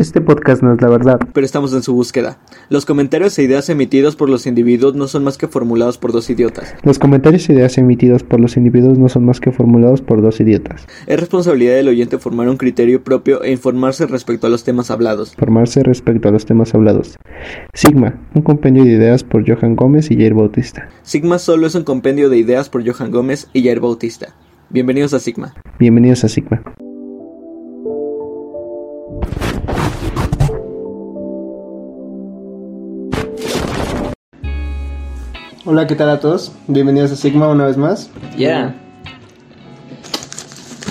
Este podcast no es la verdad. pero estamos en su búsqueda. Los comentarios e ideas emitidos por los individuos no son más que formulados por dos idiotas. Los comentarios e ideas emitidos por los individuos no son más que formulados por dos idiotas. Es responsabilidad del oyente formar un criterio propio e informarse respecto a los temas hablados. Formarse respecto a los temas hablados. Sigma, un compendio de ideas por Johan Gómez y Jair Bautista. Sigma solo es un compendio de ideas por Johan Gómez y Jair Bautista. Bienvenidos a Sigma. Bienvenidos a Sigma. Hola, ¿qué tal a todos? Bienvenidos a Sigma una vez más. Ya,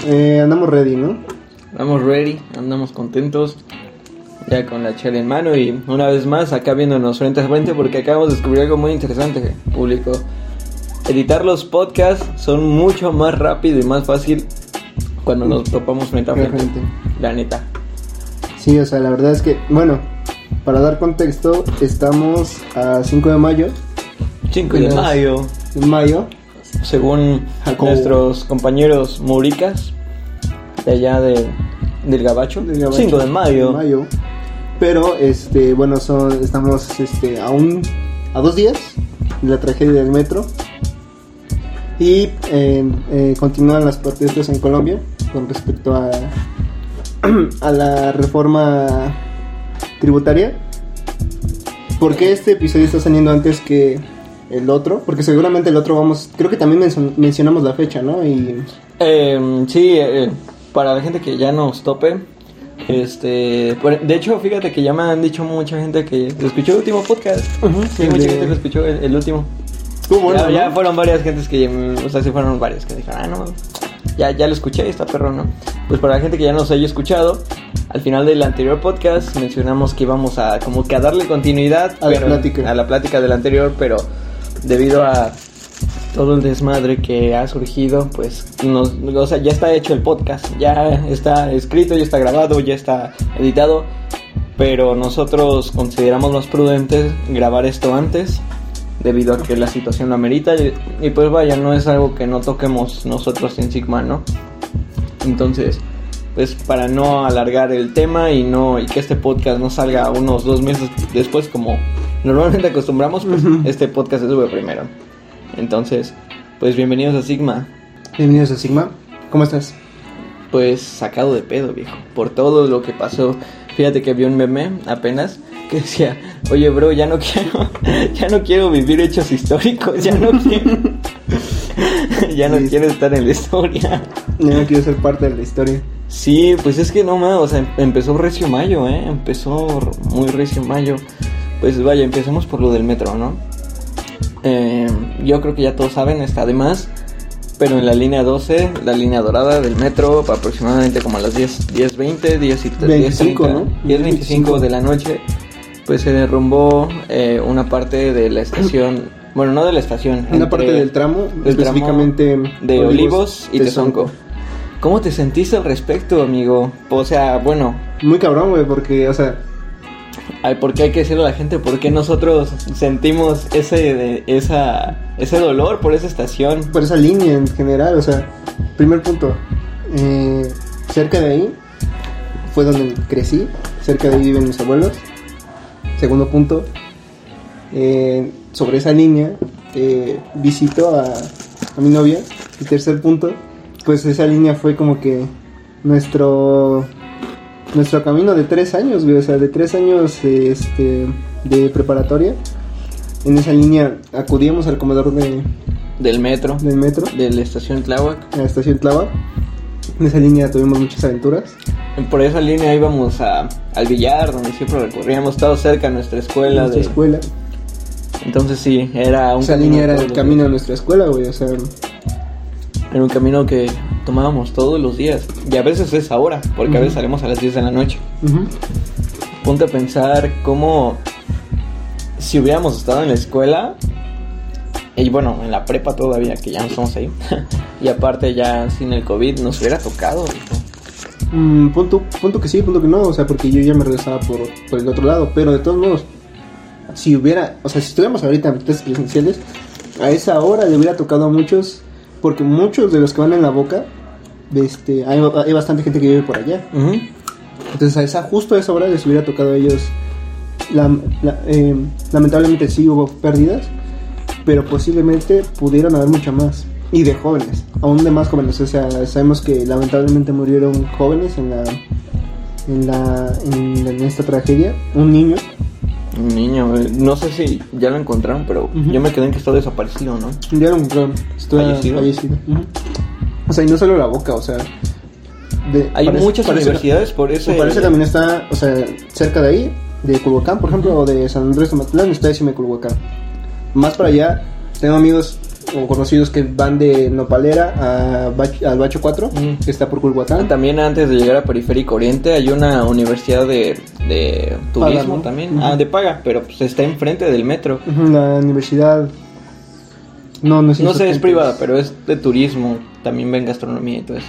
Eh, andamos ready, ¿no? andamos ready, andamos contentos. Ya con la chela en mano y una vez más acá viéndonos frente a frente porque acabamos de descubrir algo muy interesante, público. Editar los podcasts son mucho más rápido y más fácil cuando nos topamos frente a frente. Frente. La neta. Sí, o sea, la verdad es que, bueno, para dar contexto, estamos a 5 de mayo, 5 de mayo, mayo, según Jacobo. nuestros compañeros muricas de allá de, del Gabacho. del Gabacho, 5 de mayo. mayo. Pero, este, bueno, son, estamos este, a, un, a dos días de la tragedia del metro. Y eh, eh, continúan las protestas en Colombia con respecto a, a la reforma tributaria. ¿Por qué este episodio está saliendo antes que el otro? Porque seguramente el otro vamos, creo que también mencio- mencionamos la fecha, ¿no? Y Eh, sí, eh, para la gente que ya nos tope. Este, de hecho, fíjate que ya me han dicho mucha gente que escuchó el último podcast. Sí, el mucha de- gente que escuchó el, el último. bueno, ya, ¿no? ya fueron varias gentes que, mm, o sea, sí fueron varias que dijeron, ah, no, ya, ya lo escuché, está perro, ¿no? Pues para la gente que ya nos haya escuchado, al final del anterior podcast mencionamos que íbamos a como que a darle continuidad A la pero- plática. a la plática del anterior, pero debido a todo el desmadre que ha surgido, pues nos, o sea, ya está hecho el podcast, ya está escrito, ya está grabado, ya está editado, pero nosotros consideramos más prudentes grabar esto antes debido a que la situación lo amerita y, y pues vaya, no es algo que no toquemos nosotros en Sigma, ¿no? Entonces, pues para no alargar el tema y no y que este podcast no salga unos dos meses después como normalmente acostumbramos, pues este podcast se sube primero. Entonces, pues bienvenidos a Sigma. Bienvenidos a Sigma. ¿Cómo estás? Pues sacado de pedo, viejo, por todo lo que pasó. Fíjate que vi un meme apenas que decía, oye bro, ya no quiero, ya no quiero vivir hechos históricos, ya no quiero, ya no Sí. quiero estar en la historia. Yo no quiero ser parte de la historia. Sí, pues es que no más, o sea, em- empezó recio mayo, eh, empezó muy recio mayo. Pues vaya, empecemos por lo del metro, ¿no? Eh, yo creo que ya todos saben, está de más. Pero en la línea 12, la línea dorada del metro, aproximadamente como a las 10, 10.20, 10 y 25, 10:30, ¿no? 10.25 de la noche, pues se derrumbó eh, una parte de la estación, bueno, no de la estación, Una parte del tramo, del específicamente tramo de Olivos, y Tezonco. ¿Cómo te sentiste al respecto, amigo? O sea, bueno, Muy cabrón, güey, porque, o sea, ay, ¿por qué hay que decirle a la gente por qué nosotros sentimos ese, esa, ese dolor por esa estación? por esa línea en general, o sea, primer punto, eh, cerca de ahí fue donde crecí, cerca de ahí viven mis abuelos. Segundo punto, eh, sobre esa línea eh, visito a, a mi novia. Y tercer punto, pues esa línea fue como que nuestro nuestro camino de tres años, güey, o sea, de tres años este, de preparatoria. En esa línea acudíamos al comedor de, Del metro, del metro, de la estación Tláhuac. en la estación Tláhuac. En esa línea tuvimos muchas aventuras. Por esa línea íbamos a, al billar, donde siempre recurríamos, estado cerca de nuestra escuela. nuestra de- escuela. Entonces sí, era un Esa línea era el camino de nuestra escuela, güey, o sea, Era un camino que tomábamos todos los días. Y a veces es ahora, porque a veces salimos a las 10 de la noche. ujú. Ponte a pensar cómo si hubiéramos estado en la escuela y bueno, en la prepa todavía, que ya no estamos ahí. y aparte ya sin el COVID nos hubiera tocado. Mm, punto, punto que sí, punto que no, o sea, porque yo ya me regresaba por, por el otro lado, pero de todos modos, si hubiera, o sea, si estuviéramos ahorita en clases presenciales, a esa hora le hubiera tocado a muchos, porque muchos de los que van en la boca, este, hay, hay bastante gente que vive por allá. Entonces a esa, justo a esa hora les hubiera tocado a ellos, la- la- eh, lamentablemente sí hubo pérdidas, pero posiblemente pudieron haber mucho más. Y de jóvenes, aún de más jóvenes. O sea, sabemos que lamentablemente murieron jóvenes en la en la en, en esta tragedia. Un niño, Un niño, eh, no sé si ya lo encontraron, pero Ujú. yo me quedé en que está desaparecido, ¿no? ya lo encontraron, está ¿Fallecido? fallecido. O sea, y no solo la boca, o sea, de- Hay parece- muchas parece- universidades por eso. Parece también está, o sea, cerca de ahí, de Culhuacán, por ejemplo, o de San Andrés de Matlán, está de Culhuacán. Más para allá, tengo amigos o conocidos que van de Nopalera a Bach- al Bacho 4, Mm. que está por Culhuacán. También antes de llegar a Periférico Oriente hay una universidad de, de turismo Paga, ¿no? también. Ah, de paga, pero pues está enfrente del metro. La universidad. No, no sé. No sé, es privada, pero es de turismo. También ven gastronomía y todo eso.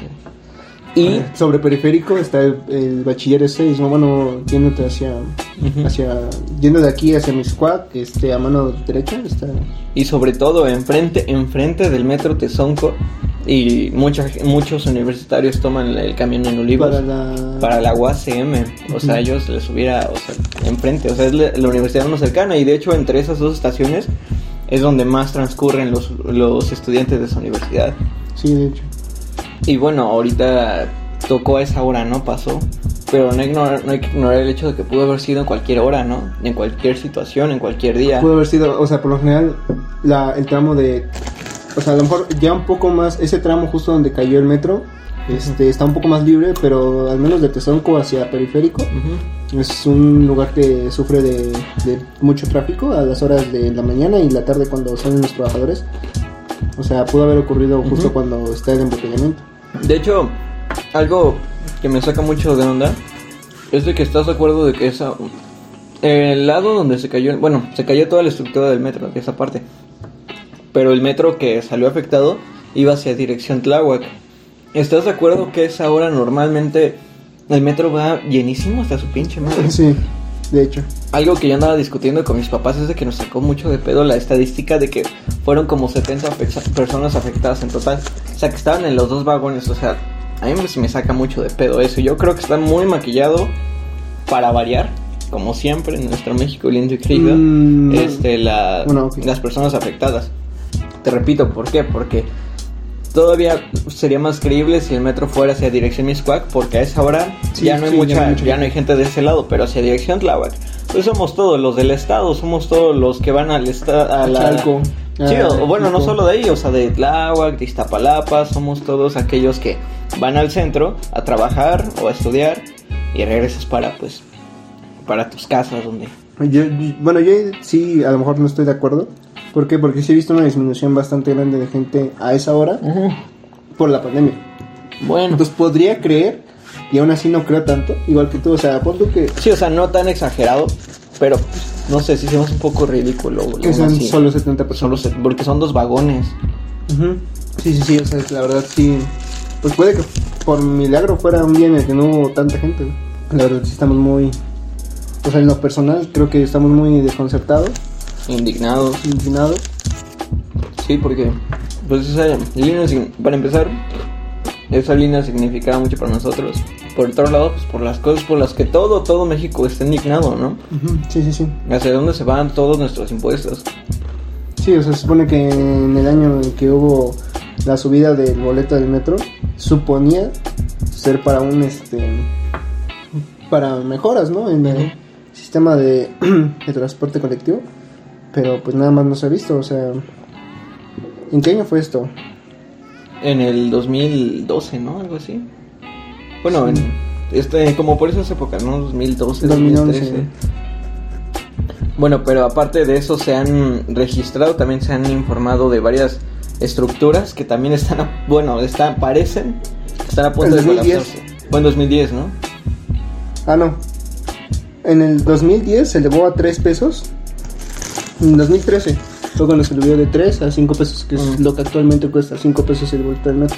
Y Sobre periférico está el, el bachiller 6, ¿no? Bueno, yéndote hacia, hacia. Yendo de aquí hacia Miscuac, este, a mano derecha, está. Y sobre todo enfrente, enfrente del metro Tezonco y mucha, muchos universitarios toman el camión en Olivos Para para, la. la UACM. O sea, ellos les hubiera, o sea, enfrente. O sea, es la, la universidad más cercana y de hecho entre esas dos estaciones es donde más transcurren los, los estudiantes de esa universidad. Sí, de hecho. Y bueno, ahorita tocó a esa hora, ¿no? Pasó. Pero no, ignorar- no hay que ignorar el hecho de que pudo haber sido en cualquier hora, ¿no? En cualquier situación, en cualquier día. Pudo haber sido, o sea, por lo general, la, el tramo de. O sea, a lo mejor ya un poco más. Ese tramo justo donde cayó el metro. Este, está un poco más libre, pero al menos de Tezonco hacia periférico. Ujú. Es un lugar que sufre de, de mucho tráfico a las horas de la mañana y la tarde cuando salen los trabajadores. O sea, pudo haber ocurrido justo Ujú. cuando está el embotellamiento. De hecho, algo que me saca mucho de onda es de que estás de acuerdo de que esa. El lado donde se cayó. Bueno, se cayó toda la estructura del metro, de esa parte. Pero el metro que salió afectado iba hacia dirección Tláhuac. ¿Estás de acuerdo que esa hora normalmente el metro va llenísimo hasta su pinche madre? Sí, de hecho. Algo que yo andaba discutiendo con mis papás es de que nos sacó mucho de pedo la estadística de que fueron como 70 afecta- personas afectadas en total. O sea, que estaban en los dos vagones. O sea, a mí me, me saca mucho de pedo eso. Yo creo que está muy maquillado para variar, como siempre en nuestro México lindo y querido, Mm, este, la- Bueno, ok. las personas afectadas. Te repito, ¿por qué? Porque todavía sería más creíble si el metro fuera hacia dirección Miscuac, porque a esa hora Sí, ya no hay sí, mucha, ya no hay gente de ese lado, pero hacia dirección Tláhuac. Pues somos todos los del estado, somos todos los que van al estado, a A la... Chalco, Sí, a o- bueno, no solo de ahí, o sea, de Tláhuac, de Iztapalapa, somos todos aquellos que van al centro a trabajar o a estudiar y regresas para, pues, para tus casas donde... Yo, yo- bueno, yo sí, a lo mejor no estoy de acuerdo. ¿Por qué? Porque sí he visto una disminución bastante grande de gente a esa hora por la pandemia. Bueno, Entonces podría creer, y aún así no creo tanto, igual que tú. O sea, pon que, sí, o sea, no tan exagerado, pero no sé, si hacemos un poco ridículo. que sean así. solo 70 Solo personas. se- porque son dos vagones. Sí, sí, sí, o sea, la verdad sí. Pues puede que por milagro fuera un día en el que no hubo tanta gente. La verdad sí estamos muy. O sea, en lo personal creo que estamos muy desconcertados, Indignados. indignados. Sí, porque, pues esa línea, para empezar, esa línea significaba mucho para nosotros. Por otro lado, pues por las cosas por las que todo, todo México está indignado, ¿no? Ujú, Sí, sí, sí. ¿Hacia dónde se van todos nuestros impuestos? Sí, o sea, se supone que en el año en que hubo la subida del boleto del metro, suponía ser para un este para mejoras, ¿no? En el sistema de, de transporte colectivo, pero pues nada más no se ha visto, o sea, ¿en qué año fue esto? En el 2012, ¿no? Algo así. Bueno, Sí. en, este, como por esas épocas, ¿no? 2012, 2011. 2013. Bueno, pero aparte de eso se han registrado, también se han informado de varias estructuras que también están, a- bueno, están, parecen, están a punto El de 2010. colapsarse. Fue en 2010, ¿no? Ah, no. En el 2010 se elevó a 3 pesos. En 2013 fue cuando se subió de 3 a 5 pesos, que es Mm. lo que actualmente cuesta 5 pesos el boleto del metro.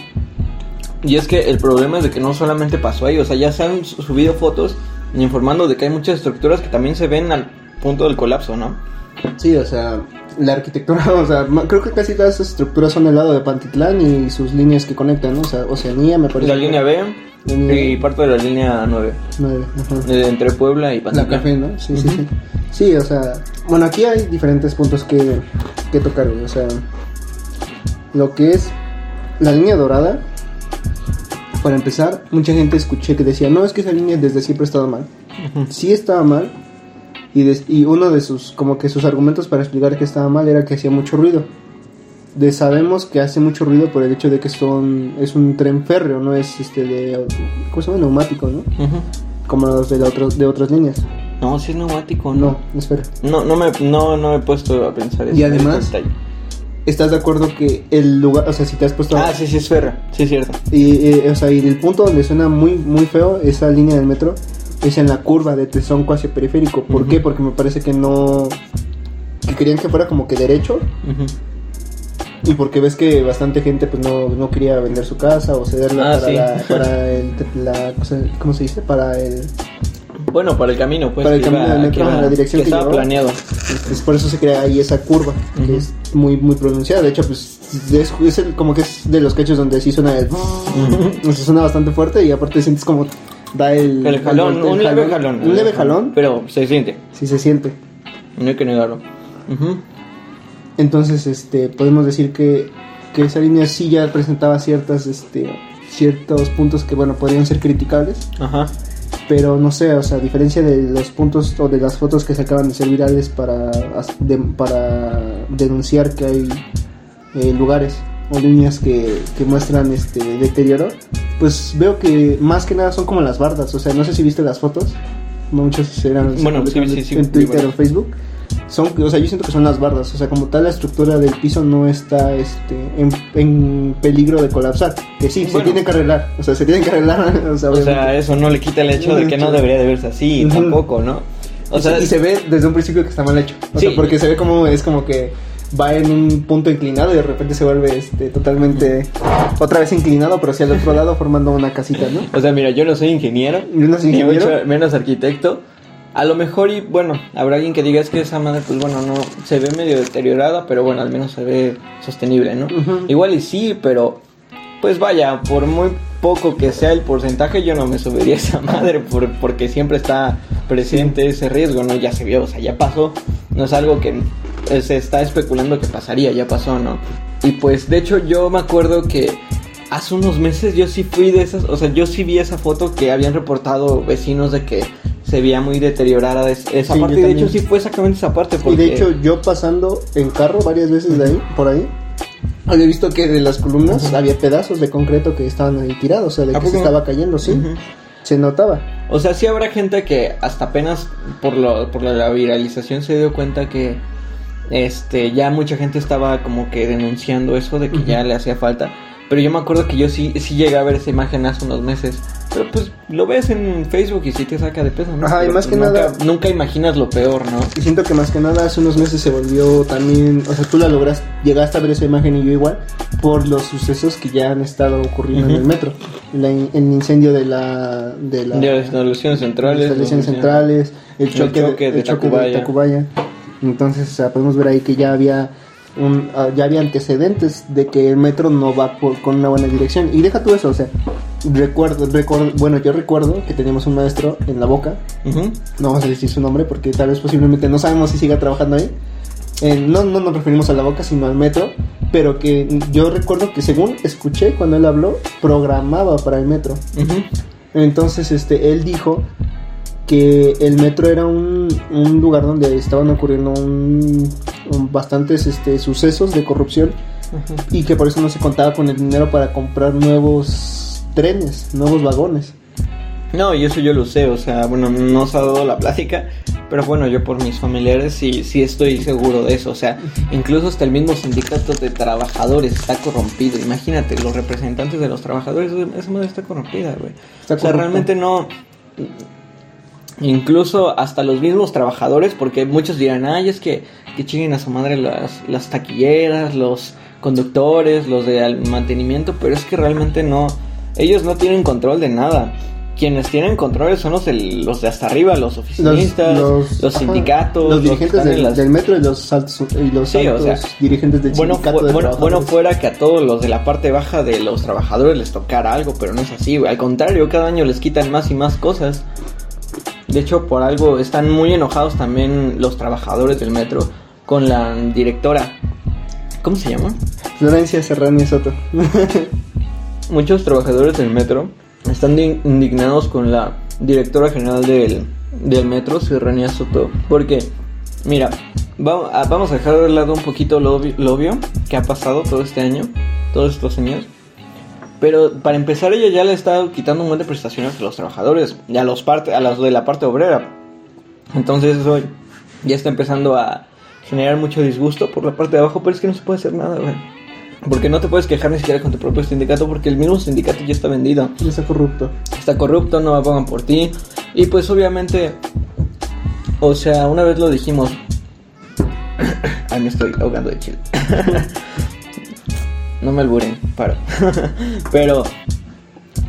Y es que el problema es de que no solamente pasó ahí, o sea, ya se han su- subido fotos informando de que hay muchas estructuras que también se ven al punto del colapso, ¿no? Sí, o sea, la arquitectura, o sea, creo que casi todas esas estructuras son del lado de Pantitlán y sus líneas que conectan, ¿no? O sea, Oceanía me parece. La línea B, La Y parto de la línea 9, 9. Ajá. de entre Puebla y La Pantitlán. café, ¿no? Sí, sí, sí. Sí, o sea, bueno, aquí hay diferentes puntos que, que tocar. O sea, lo que es la línea dorada, para empezar, mucha gente escuché que decía, no, es que esa línea desde siempre ha estado mal. Ujú. Sí estaba mal, y, des- y uno de sus, como que sus argumentos para explicar que estaba mal era que hacía mucho ruido. De, sabemos que hace mucho ruido por el hecho de que son, es un tren férreo, no es este de, ¿cómo se llama? Neumático, ¿no? Como los de, la otro- de otras líneas. No, si es neumático, No, no. es férreo. No, no me, no, no me he puesto a pensar eso. Y además-. ¿Estás de acuerdo que el lugar, o sea, si te has puesto... Ah, sí, sí es ferro, sí es cierto. Y, eh, o sea, y el punto donde suena muy, muy feo esa línea del metro es en la curva de Tesonco hacia periférico. ¿Por qué? Porque me parece que no... Que querían que fuera como que derecho. Y porque ves que bastante gente pues no, no quería vender su casa o cederla Ah, para, sí. la, para el... la- ¿Cómo se dice? Para el... Bueno, para el camino, pues. Para el camino del metro, la dirección que que estaba llevaba. planeado. Es por eso se crea ahí esa curva, que es muy muy pronunciada. De hecho, pues es, es el- como que es de los cachos donde sí suena el... o sea, suena bastante fuerte y aparte sientes como da el... El jalón, el un leve jalón. Un leve jalón, Pero se siente, sí se siente. no hay que negarlo. Ujú. Entonces, este, podemos decir que, que esa línea sí ya presentaba ciertas, este, ciertos puntos que, bueno, podrían ser criticables. Ajá. Pero no sé, o sea, a diferencia de los puntos o de las fotos que se acaban de ser virales para, de- para denunciar que hay eh, lugares o líneas que, que muestran este deterioro, pues veo que más que nada son como las bardas. O sea, no sé si viste las fotos, muchos eran Bueno, sí, sí, sí, en Twitter o Facebook. Son, o sea, yo siento que son las bardas. O sea, como tal, la estructura del piso no está este, en, en peligro de colapsar. Que sí, se tiene que arreglar. O sea, se tiene que arreglar. O sea, O obviamente. sea, eso no le quita el hecho de que no debería de verse así, tampoco, ¿no? O sea, y se ve desde un principio que está mal hecho. O Sí. sea, porque se ve como es como que va en un punto inclinado y de repente se vuelve este totalmente otra vez inclinado, pero hacia el otro lado formando una casita, ¿no? o sea, mira, yo no soy ingeniero, Y no soy ni ingeniero. mucho menos arquitecto. A lo mejor, y bueno, habrá alguien que diga es que esa madre, pues bueno, no se ve medio deteriorada, pero bueno, al menos se ve sostenible, ¿no? Igual y sí, pero pues vaya, por muy poco que sea el porcentaje, yo no me subiría a esa madre por- porque siempre está presente ese riesgo, ¿no? Ya se vio, o sea, ya pasó, no es algo que eh, se está especulando que pasaría, ya pasó, ¿no? Y pues de hecho yo me acuerdo que hace unos meses yo sí fui de esas, o sea, yo sí vi esa foto que habían reportado vecinos de que se veía muy deteriorada es- esa Sí, parte, de hecho sí fue exactamente esa parte. Y de hecho yo pasando en carro varias veces de ahí, por ahí, había visto que de las columnas había pedazos de concreto que estaban ahí tirados, o sea, de ¿A que se estaba cayendo, sí. Se notaba. O sea, sí habrá gente que hasta apenas por, lo, por la viralización se dio cuenta que este ya mucha gente estaba como que denunciando eso de que ya le hacía falta. Pero yo me acuerdo que yo sí, sí llegué a ver esa imagen hace unos meses. Pero pues lo ves en Facebook y sí te saca de peso, ¿no? Ajá, y más pues, que nunca, nada- Nunca imaginas lo peor, ¿no? Y siento que más que nada hace unos meses se volvió también, o sea, tú la logras, llegaste a ver esa imagen y yo igual, por los sucesos que ya han estado ocurriendo en Ujú. el metro. La in- el incendio de la... De, la, De las instalaciones centrales. las instalaciones centrales, el El choque, choque de, de el choque de Tacubaya. Tacubaya. Entonces, o sea, podemos ver ahí que ya había un, ah, ya había antecedentes de que el metro no va por- con una buena dirección. Y deja tú eso, o sea, recuerdo, recuerdo, bueno, yo recuerdo que teníamos un maestro en la boca, no vamos a decir su nombre porque tal vez posiblemente no sabemos si siga trabajando ahí. Eh, no, no nos referimos a la boca, sino al metro, pero que yo recuerdo que según escuché cuando él habló, programaba para el metro. Entonces, este, él dijo que el metro era un, un lugar donde estaban ocurriendo un, un- bastantes este, sucesos de corrupción y que por eso no se contaba con el dinero para comprar nuevos trenes, nuevos vagones. No, y eso yo lo sé, o sea, bueno, no se ha dado la plática, pero bueno, yo por mis familiares sí, sí estoy seguro de eso, o sea, incluso hasta el mismo sindicato de trabajadores está corrompido, imagínate, los representantes de los trabajadores, esa madre está corrompida, güey. Está o sea, realmente no... Incluso hasta los mismos trabajadores, porque muchos dirán, ay, es que, que chinguen a su madre las, las taquilleras, los conductores, los de mantenimiento, pero es que realmente no, ellos no tienen control de nada. quienes tienen controles son los de, los de hasta arriba, los oficinistas, los, ajá, sindicatos, los dirigentes del, las- del metro y los altos, y los Sí, o sea, dirigentes del Bueno, sindicato fu- de bueno, bueno fuera que a todos los de la parte baja de los trabajadores les tocara algo, pero no es así. Al contrario, cada año les quitan más y más cosas. De hecho, por algo están muy enojados también los trabajadores del metro con la directora. ¿Cómo se llama? Florencia Serrani Soto. Muchos trabajadores del metro están di- indignados con la directora general del, del metro, Serrania Soto, porque, mira, va- ah, vamos a dejar de lado un poquito lo, lo obvio que ha pasado todo este año, todos estos años. Pero para empezar, ella ya le está quitando un montón de prestaciones a los trabajadores y a los, parte, a los de la parte obrera. Entonces, eso ya está empezando a generar mucho disgusto por la parte de abajo, pero es que no se puede hacer nada, güey. Porque no te puedes quejar ni siquiera con tu propio sindicato porque el mismo sindicato ya está vendido. Y está corrupto. Está corrupto, no me pagan por ti. Y pues obviamente, o sea, una vez lo dijimos. Ay, me estoy ahogando de chile. no me alburen, paro. Pero,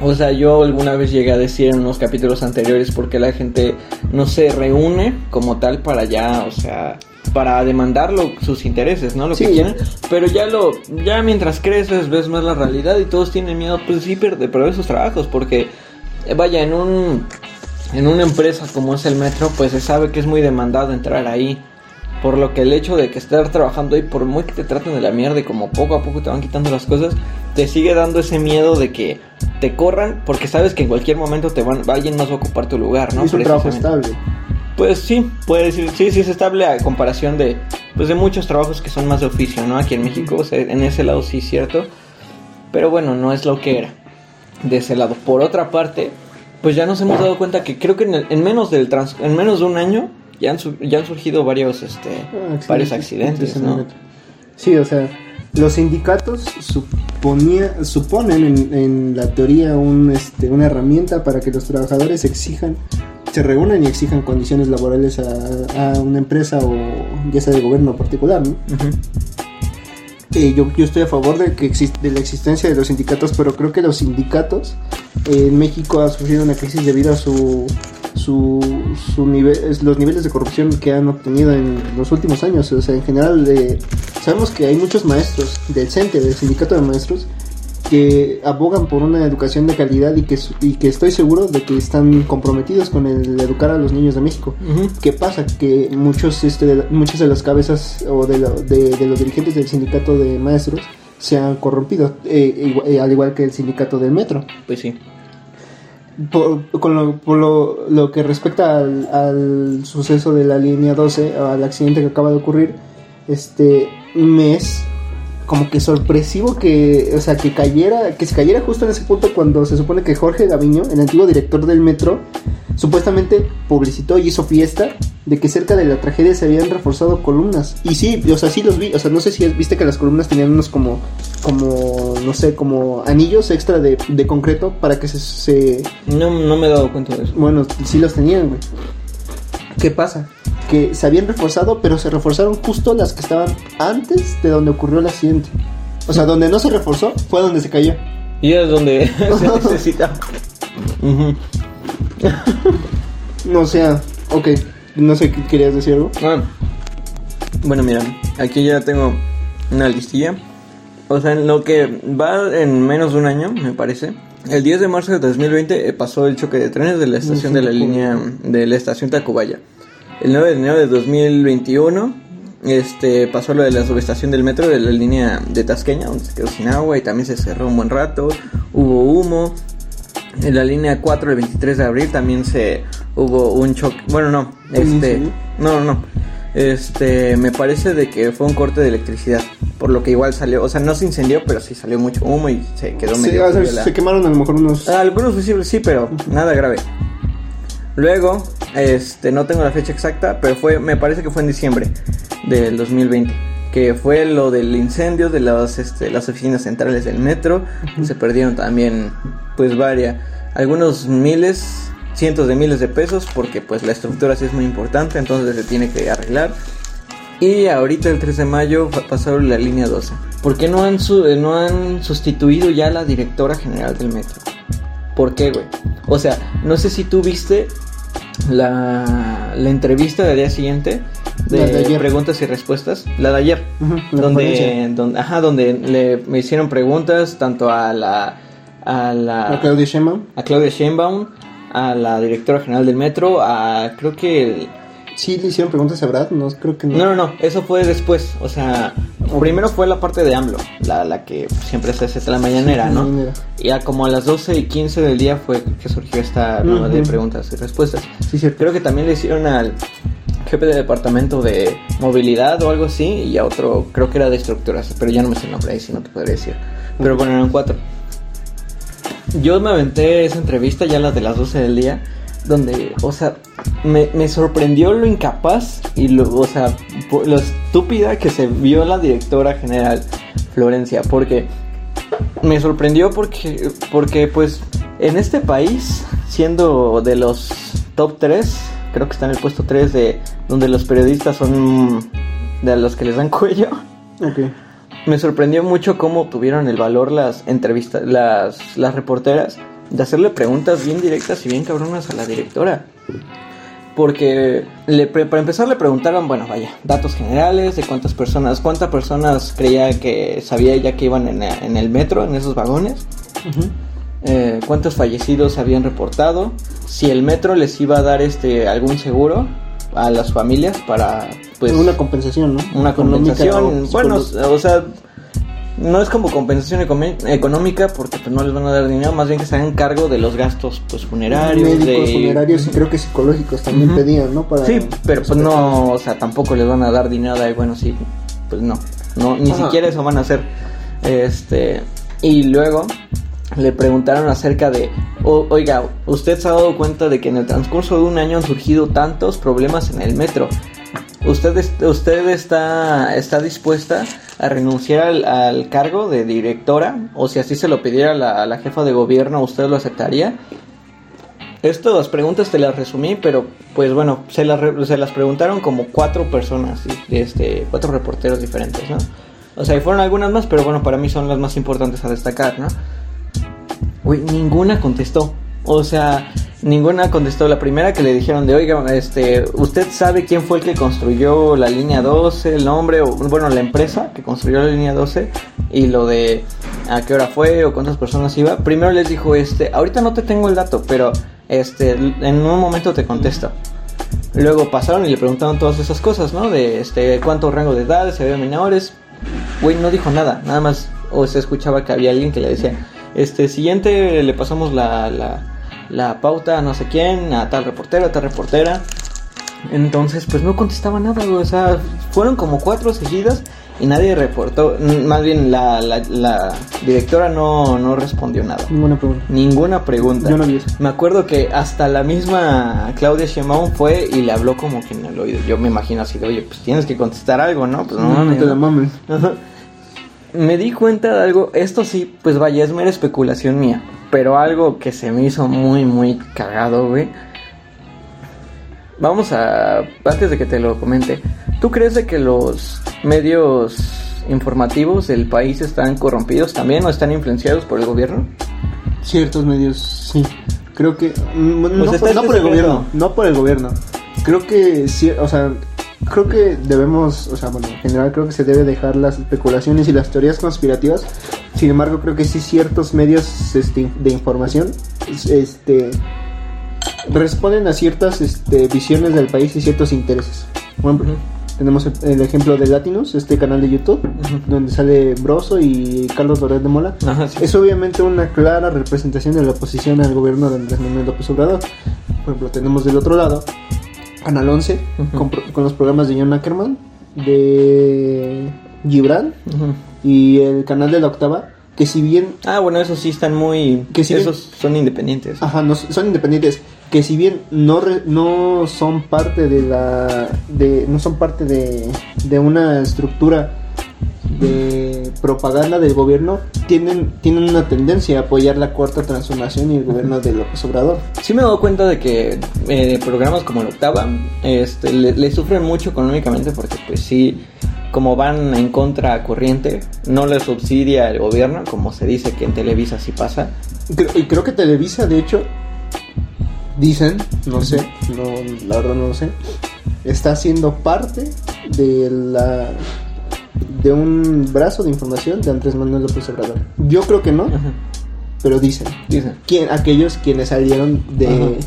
o sea, yo alguna vez llegué a decir en unos capítulos anteriores porque la gente no se reúne como tal para ya, o sea, para demandarlo sus intereses, ¿no? Lo que Sí. quieren. Pero ya lo, ya mientras creces ves más la realidad y todos tienen miedo, pues sí, de perder sus trabajos porque, eh, vaya, en un, en una empresa como es el metro, pues se sabe que es muy demandado entrar ahí. Por lo que el hecho de que estar trabajando ahí, por muy que te traten de la mierda y como poco a poco te van quitando las cosas, te sigue dando ese miedo de que te corran porque sabes que en cualquier momento te van, alguien más va a ocupar tu lugar, ¿no? es un trabajo estable. Pues sí, puede decir, sí, sí es estable a comparación de, pues de muchos trabajos que son más de oficio, ¿no? Aquí en México, o sea, en ese lado sí es cierto, pero bueno, no es lo que era de ese lado. Por otra parte, pues ya nos hemos dado cuenta que creo que en, el- en menos del trans, en menos de un año ya han, ya han surgido varios, este, Ah, varios accidentes, en ¿no? Sí, o sea, los sindicatos suponía, suponen en, en la teoría un, este, una herramienta para que los trabajadores exijan, se reúnan y exijan condiciones laborales a, a una empresa o ya sea de gobierno particular, ¿no? Ujú. Eh, yo, yo estoy a favor de que exist- de la existencia de los sindicatos, pero creo que los sindicatos eh, en México han sufrido una crisis debido a su, su, su nivel, los niveles de corrupción que han obtenido en los últimos años. O sea, en general, eh, sabemos que hay muchos maestros del CENTE, del sindicato de maestros, que abogan por una educación de calidad y que, y que estoy seguro de que están comprometidos con el educar a los niños de México. Ujú. ¿Qué pasa? Que muchos, este, muchas de las cabezas o de, de- de los dirigentes del sindicato de maestros se han corrompido, eh, eh, al igual que el sindicato del metro. Pues sí. Por, con lo, por lo, lo que respecta al, al suceso de la línea 12, al accidente que acaba de ocurrir, este, me es como que sorpresivo que, o sea, que cayera, que se cayera justo en ese punto cuando se supone que Jorge Gaviño, el antiguo director del metro, supuestamente publicitó y hizo fiesta de que cerca de la tragedia se habían reforzado columnas. Y sí, o sea, sí los vi, o sea, no sé si viste que las columnas tenían unos como, como, no sé, como anillos extra de, de concreto para que se, se, No, no me he dado cuenta de eso. bueno, sí los tenían, güey. ¿Qué pasa? Que se habían reforzado, pero se reforzaron justo las que estaban antes de donde ocurrió el accidente. O sea, donde no se reforzó fue donde se cayó. Y es donde se necesita. No, o sea, ok, no sé qué querías decir algo. Ah, bueno, mira, aquí ya tengo una listilla. O sea, en lo que va en menos de un año, me parece. El 10 de marzo de 2020 eh, pasó el choque de trenes de la estación de la línea de la estación Tacubaya. El 9 de enero de 2021 este, pasó lo de la subestación del metro de la línea de Tasqueña, donde se quedó sin agua y también se cerró un buen rato. Hubo humo. En la línea 4 el 23 de abril también se hubo un choque. Bueno, no, ¿Un este, no, no. Este, me parece de que fue un corte de electricidad, por lo que igual salió, o sea, no se incendió, pero sí salió mucho humo y se quedó Sí, medio la- se quemaron a lo mejor unos... Algunos visibles sí, pero nada grave. Luego, este, no tengo la fecha exacta, pero fue, me parece que fue en diciembre del 2020, que fue lo del incendio de las, este, las oficinas centrales del metro, se perdieron también, pues varias, algunos miles, cientos de miles de pesos, porque pues la estructura sí es muy importante, entonces se tiene que arreglar. Y ahorita el 3 de mayo pasaron la línea 12. ¿Por qué no han, su- eh, no han sustituido ya a la directora general del metro? ¿Por qué, güey? O sea, no sé si tú viste la, la entrevista del día siguiente de, de ayer. preguntas y respuestas, la de ayer, Ujú, la donde, donde, ajá, donde le me hicieron preguntas tanto a la a la A Claudia Sheinbaum. a Claudia Sheinbaum, a la directora general del metro, a creo que el- Sí, le hicieron preguntas a Brad, no creo que no. no, no, no, eso fue después, o sea, primero fue la parte de AMLO, la, la que siempre se hace la mañanera, Sí, ¿no? mañanera. Y a como a las 12 y 15 del día fue que surgió esta nueva de preguntas y respuestas. Sí, cierto. Creo que también le hicieron al jefe de departamento de movilidad o algo así y a otro, creo que era de estructuras, pero ya no me sé el nombre ahí, si no te podría decir. Pero bueno, eran cuatro. Yo me aventé esa entrevista ya la de las 12 del día, donde, o sea, me, me sorprendió lo incapaz y lo, o sea, lo estúpida que se vio la directora general Florencia, porque me sorprendió porque, porque pues en este país, siendo de los top 3, creo que está en el puesto 3 de donde los periodistas son de los que les dan cuello. Ok. Me sorprendió mucho cómo tuvieron el valor las entrevistas, las, las reporteras, de hacerle preguntas bien directas y bien cabronas a la directora. Porque le para empezar le preguntaron, bueno, vaya, datos generales de cuántas personas, cuántas personas creía que sabía ella que iban en, en el metro, en esos vagones, eh, cuántos fallecidos habían reportado, si el metro les iba a dar este algún seguro a las familias para pues una compensación, ¿no? una compensación. o Bueno, o sea, no es como compensación económica porque pues no les van a dar dinero, más bien que se hagan cargo de los gastos pues funerarios, médicos, de funerarios y creo que psicológicos también pedían, ¿no? Para Sí, pero pues no, o sea, tampoco les van a dar dinero de bueno, sí, pues no. No ni Ajá. siquiera eso van a hacer. Este, y luego le preguntaron acerca de, "O- oiga, ¿usted se ha dado cuenta de que en el transcurso de un año han surgido tantos problemas en el metro? ¿Usted, usted está, está dispuesta a renunciar al, cargo de directora? O si así se lo pidiera la, la jefa de gobierno, ¿usted lo aceptaría? Estas preguntas te las resumí, pero pues bueno, se las, se las preguntaron como cuatro personas, este, cuatro reporteros diferentes, ¿no? O sea, y fueron algunas más, pero bueno, para mí son las más importantes a destacar, ¿no? Güey, ninguna contestó. O sea, ninguna contestó. La primera que le dijeron de, oiga, este, ¿usted sabe quién fue el que construyó la línea 12, el nombre, o bueno, la empresa que construyó la línea 12? Y lo de a qué hora fue o cuántas personas iba. Primero les dijo, este, ahorita no te tengo el dato, pero este, en un momento te contesto. Luego pasaron y le preguntaron todas esas cosas, ¿no? De este, cuánto rango de edades, si había menores. Güey, no dijo nada, nada más. O se escuchaba que había alguien que le decía, este, siguiente le pasamos la, la, la pauta a no sé quién, a tal reportera, a tal reportera. Entonces, pues no contestaba nada. O sea, fueron como cuatro seguidas y nadie reportó. Más bien, la, la, la directora no, no respondió nada. Ninguna pregunta. Ninguna pregunta. Yo no vi eso. Me acuerdo que hasta la misma Claudia Sheinbaum fue y le habló como que en el oído. Yo me imagino así de, oye, pues tienes que contestar algo, ¿no? Pues no, No, te la mames. Me di cuenta de algo, esto sí, pues vaya, es mera especulación mía, pero algo que se me hizo muy, muy cagado, güey. Vamos a, antes de que te lo comente, ¿tú crees de que los medios informativos del país están corrompidos también o están influenciados por el gobierno? Ciertos medios, sí. Creo que. mm, No, Pues por, no este por el gobierno. No por el gobierno. Creo que sí, o sea. Creo que debemos, o sea, bueno, en general creo que se debe dejar las especulaciones y las teorías conspirativas. Sin embargo, creo que sí ciertos medios este, de información este, responden a ciertas este, visiones del país y ciertos intereses. Por ejemplo, Ujú. tenemos el, el ejemplo de Latinos, este canal de YouTube, Ujú. donde sale Broso y Carlos Loret de Mola. Ajá, sí. Es obviamente una clara representación de la oposición al gobierno de Andrés Manuel López Obrador. Por ejemplo, tenemos del otro lado Canal 11 Ujú. con, los programas de John Ackerman, de Gibran y el canal de la Octava, que si bien Ah, bueno, esos sí están muy... Que si bien- esos son independientes. Ajá, no, son independientes. Que si bien no, re- no son parte de la. De, no son parte de, de una estructura de propaganda del gobierno, tienen, tienen una tendencia a apoyar la cuarta transformación y el gobierno de López Obrador. Sí me he dado cuenta de que eh, programas como la octava este, le, le sufren mucho económicamente porque pues sí, como van en contra corriente, no les subsidia el gobierno, como se dice que en Televisa sí pasa. Y creo que Televisa, de hecho, dicen, no sé, no, la verdad no lo sé, está siendo parte de la de un brazo de información de Andrés Manuel López Obrador. Yo creo que no, Ajá. pero dicen. Dicen. Quien, aquellos quienes salieron de,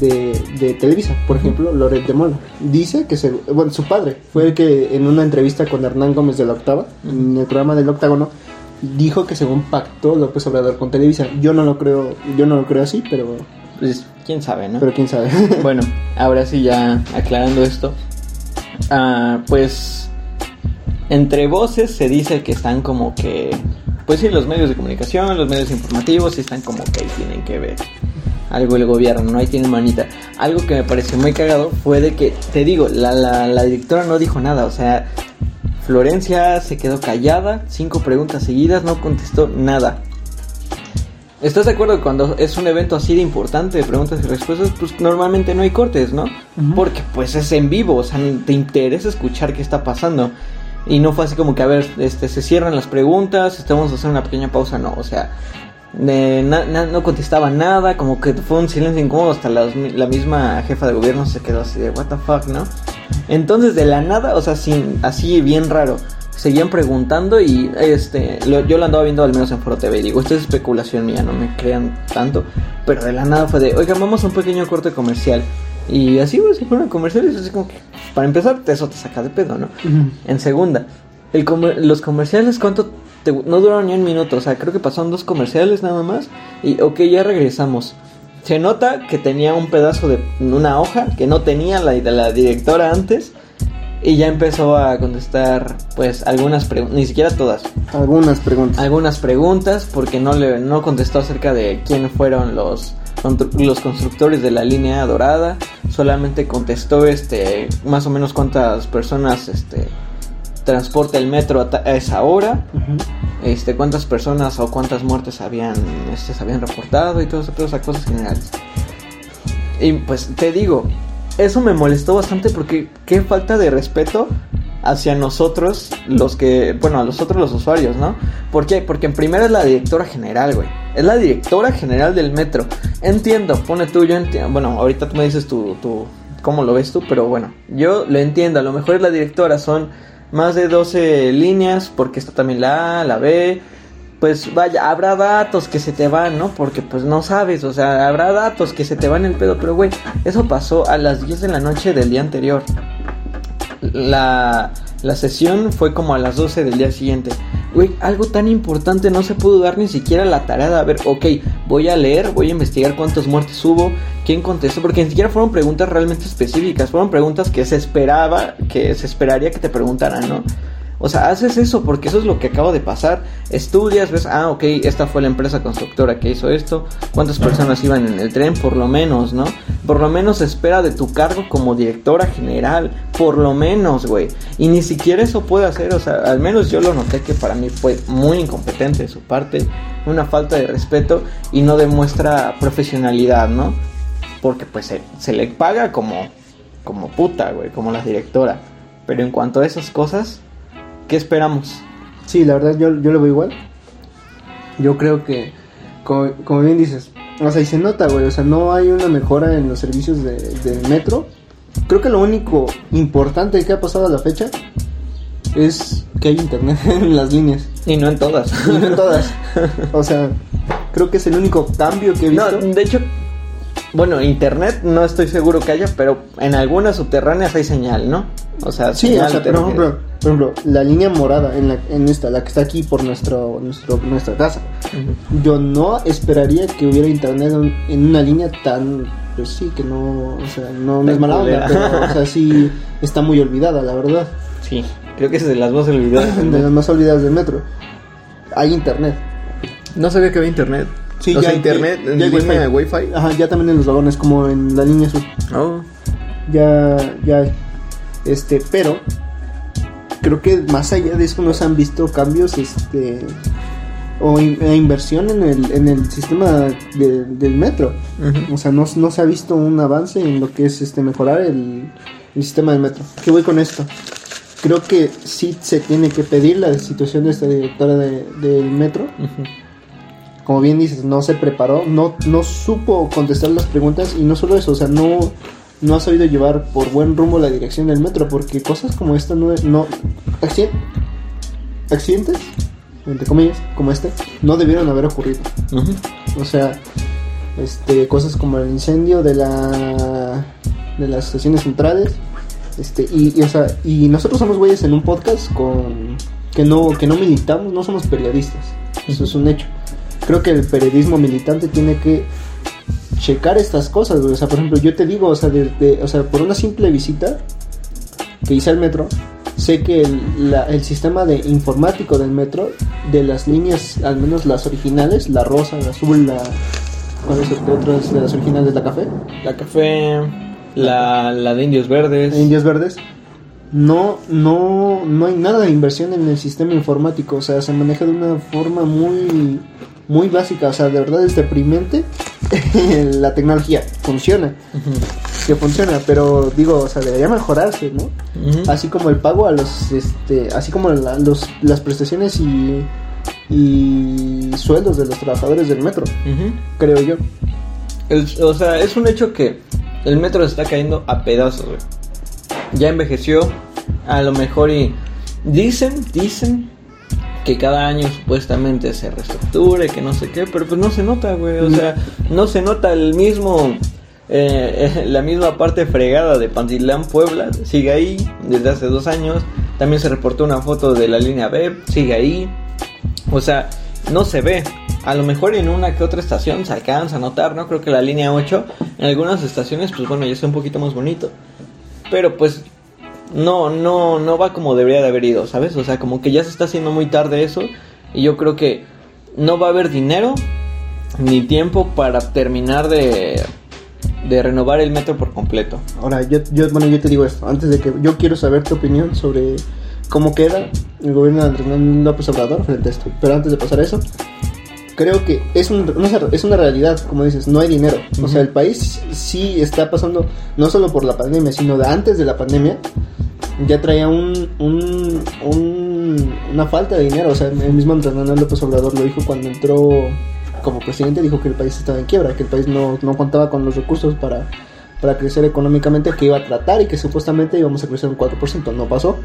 de, de Televisa, por ejemplo, Loret de Mola. Dice que se, bueno, su padre fue el que en una entrevista con Hernán Gómez de la Octava, en el programa del Octágono, dijo que según pactó López Obrador con Televisa. Yo no lo creo, yo no lo creo así, pero, Pues quién sabe, ¿no? pero quién sabe. Bueno, ahora sí ya aclarando esto. ah, pues entre voces se dice que están como que... Pues sí, los medios de comunicación, los medios informativos, sí están como que ahí tienen que ver algo el gobierno, ¿no? Ahí tienen manita. Algo que me pareció muy cagado fue de que, te digo, la, la, la directora no dijo nada, o sea, Florencia se quedó callada, cinco preguntas seguidas, no contestó nada. ¿Estás de acuerdo que cuando es un evento así de importante de preguntas y respuestas, pues normalmente no hay cortes, ¿no? Porque pues es en vivo, o sea, te interesa escuchar qué está pasando. Y no fue así como que, a ver, este, se cierran las preguntas, estamos a hacer una pequeña pausa, no, o sea, de na- no contestaba nada, como que fue un silencio incómodo, hasta la misma jefa de gobierno se quedó así de, what the fuck, ¿no? Entonces, de la nada, o sea, sin, así bien raro, seguían preguntando y este lo- yo lo andaba viendo al menos en Foro TV digo, esto es especulación mía, no me crean tanto, pero de la nada fue de, oigan, vamos a un pequeño corte comercial. Y así, güey, se fueron comerciales, así como que, para empezar, eso te saca de pedo, ¿no? En segunda, el comer- los comerciales, ¿cuánto? te- no duraron ni un minuto, o sea, creo que pasaron dos comerciales nada más. Y ok, ya regresamos. Se nota que tenía un pedazo de una hoja que no tenía la, de la directora antes. Y ya empezó a contestar, pues, algunas preguntas, ni siquiera todas. Algunas preguntas. Algunas preguntas, porque no, le, no contestó acerca de quién fueron los, los constructores de la línea dorada. Solamente contestó, este, más o menos cuántas personas, este, transporta el metro a, esa hora este, cuántas personas o cuántas muertes habían, este, se habían reportado y todas esas cosas generales. Y pues te digo, eso me molestó bastante porque qué falta de respeto hacia nosotros, los que, bueno, a nosotros los usuarios, ¿no? ¿Por qué? Porque en primera es la directora general, güey. Es la directora general del metro. Entiendo, pone tú, yo entiendo. Bueno, ahorita tú me dices tu, tu, cómo lo ves tú, pero bueno, yo lo entiendo. A lo mejor es la directora, son más de 12 líneas, porque está también la A, la B. Pues vaya, habrá datos que se te van, ¿no? Porque pues no sabes, o sea, habrá datos que se te van el pedo, pero güey, eso pasó a las 10 de la noche del día anterior. La, la sesión fue como a las 12 del día siguiente. Algo tan importante no se pudo dar ni siquiera la tarea de, a ver, ok, voy a leer, voy a investigar cuántas muertes hubo, quién contestó, porque ni siquiera fueron preguntas realmente específicas, fueron preguntas que se esperaba, que se esperaría que te preguntaran, ¿no? O sea, haces eso porque eso es lo que acaba de pasar. Estudias, ves, ah, ok, esta fue la empresa constructora que hizo esto. ¿Cuántas personas iban en el tren? Por lo menos, ¿no? Por lo menos espera de tu cargo como directora general. Por lo menos, güey. Y ni siquiera eso puede hacer. O sea, al menos yo lo noté que para mí fue muy incompetente de su parte. Una falta de respeto y no demuestra profesionalidad, ¿no? Porque pues se, se le paga como, como puta, güey, como la directora. Pero en cuanto a esas cosas, ¿qué esperamos? Sí, la verdad yo, yo lo veo igual. Yo creo que, como, como bien dices, o sea, y se nota, güey, o sea, no hay una mejora en los servicios de, del metro. Creo que lo único importante que ha pasado a la fecha es que hay internet en las líneas. Y no en todas. Y no en todas. O sea, creo que es el único cambio que he no, visto. de hecho, bueno, internet no estoy seguro que haya, pero en algunas subterráneas hay señal, ¿no? O sea, Sí, o señal sea, por ejemplo, por ejemplo, la línea morada en, la, en esta, la que está aquí por nuestro, nuestro, nuestra casa. Yo no esperaría que hubiera internet en, en una línea tan, pues sí, que no, o sea, no, no es mala onda, pero, o sea, sí está muy olvidada, la verdad, Sí, creo que se las más olvidadas. de las más olvidadas del metro. Hay internet. No sabía que había internet. Sí, o ya sea, hay- internet, ya en hay línea wifi. wifi. Ajá, ya también en los vagones, como en la línea sur. Oh. Ya, ya. Este, pero creo que más allá de eso no se han visto cambios, este, o in- e inversión en el, en el sistema de- del metro. Ujú. O sea, no, no se ha visto un avance en lo que es este mejorar el, el sistema del metro. ¿Qué voy con esto? Creo que sí se tiene que pedir la destitución de esta directora de- del metro Ujú. Como bien dices, no se preparó, no, no supo contestar las preguntas y no solo eso, o sea, no, no ha sabido llevar por buen rumbo la dirección del metro, porque cosas como esta no, no accident- accidentes, entre comillas, como este, no debieron haber ocurrido. O sea, este, cosas como el incendio de la de las estaciones centrales, este, y, y, o sea, y nosotros somos güeyes en un podcast con que no que no militamos, no somos periodistas. Eso es un hecho. Creo que el periodismo militante tiene que checar estas cosas, güey. O sea, por ejemplo, yo te digo, o sea, desde, o sea, por una simple visita que hice al metro, sé que el, la- el sistema de informático del metro, de las líneas, al menos las originales, la rosa, la azul, la... ¿Cuáles son otras de las originales? ¿La café? La café, la, la de indios verdes. Indios verdes. No, no, no hay nada de inversión en el sistema informático, o sea, se maneja de una forma muy, muy básica, o sea, de verdad es deprimente. La tecnología, funciona, que funciona, pero digo, o sea, debería mejorarse, ¿no? Así como el pago a los este así como la- los, las prestaciones y y sueldos de los trabajadores del metro creo yo. El- o sea, es un hecho que el metro está cayendo a pedazos, güey. Ya envejeció, a lo mejor y dicen, dicen que cada año supuestamente se reestructure, que no sé qué, pero pues no se nota, güey. O sea, no se nota el mismo, eh, eh, la misma parte fregada de Pantilán Puebla, sigue ahí desde hace dos años. También se reportó una foto de la línea B, sigue ahí. O sea, no se ve. A lo mejor en una que otra estación se alcanza a notar, ¿no? Creo que la línea 8 en algunas estaciones, pues bueno, ya está un poquito más bonito. Pero pues no, no, no va como debería de haber ido, ¿sabes? O sea, como que ya se está haciendo muy tarde eso. Y yo creo que no va a haber dinero ni tiempo para terminar de, de renovar el metro por completo. ahora yo, yo bueno yo te digo esto antes de que yo quiero saber tu opinión sobre cómo queda el gobierno de Andrés López Obrador frente a esto pero antes de pasar eso creo que es, un- una, es una realidad, como dices, no hay dinero. O sea, el país sí está pasando, no solo por la pandemia, sino de antes de la pandemia, ya traía un, un, un- una falta de dinero. O sea, el mismo Andrés Manuel López Obrador lo dijo cuando entró como presidente, dijo que el país estaba en quiebra, que el país no, no contaba con los recursos para, para crecer económicamente, que iba a tratar y que supuestamente íbamos a crecer un 4%. No pasó.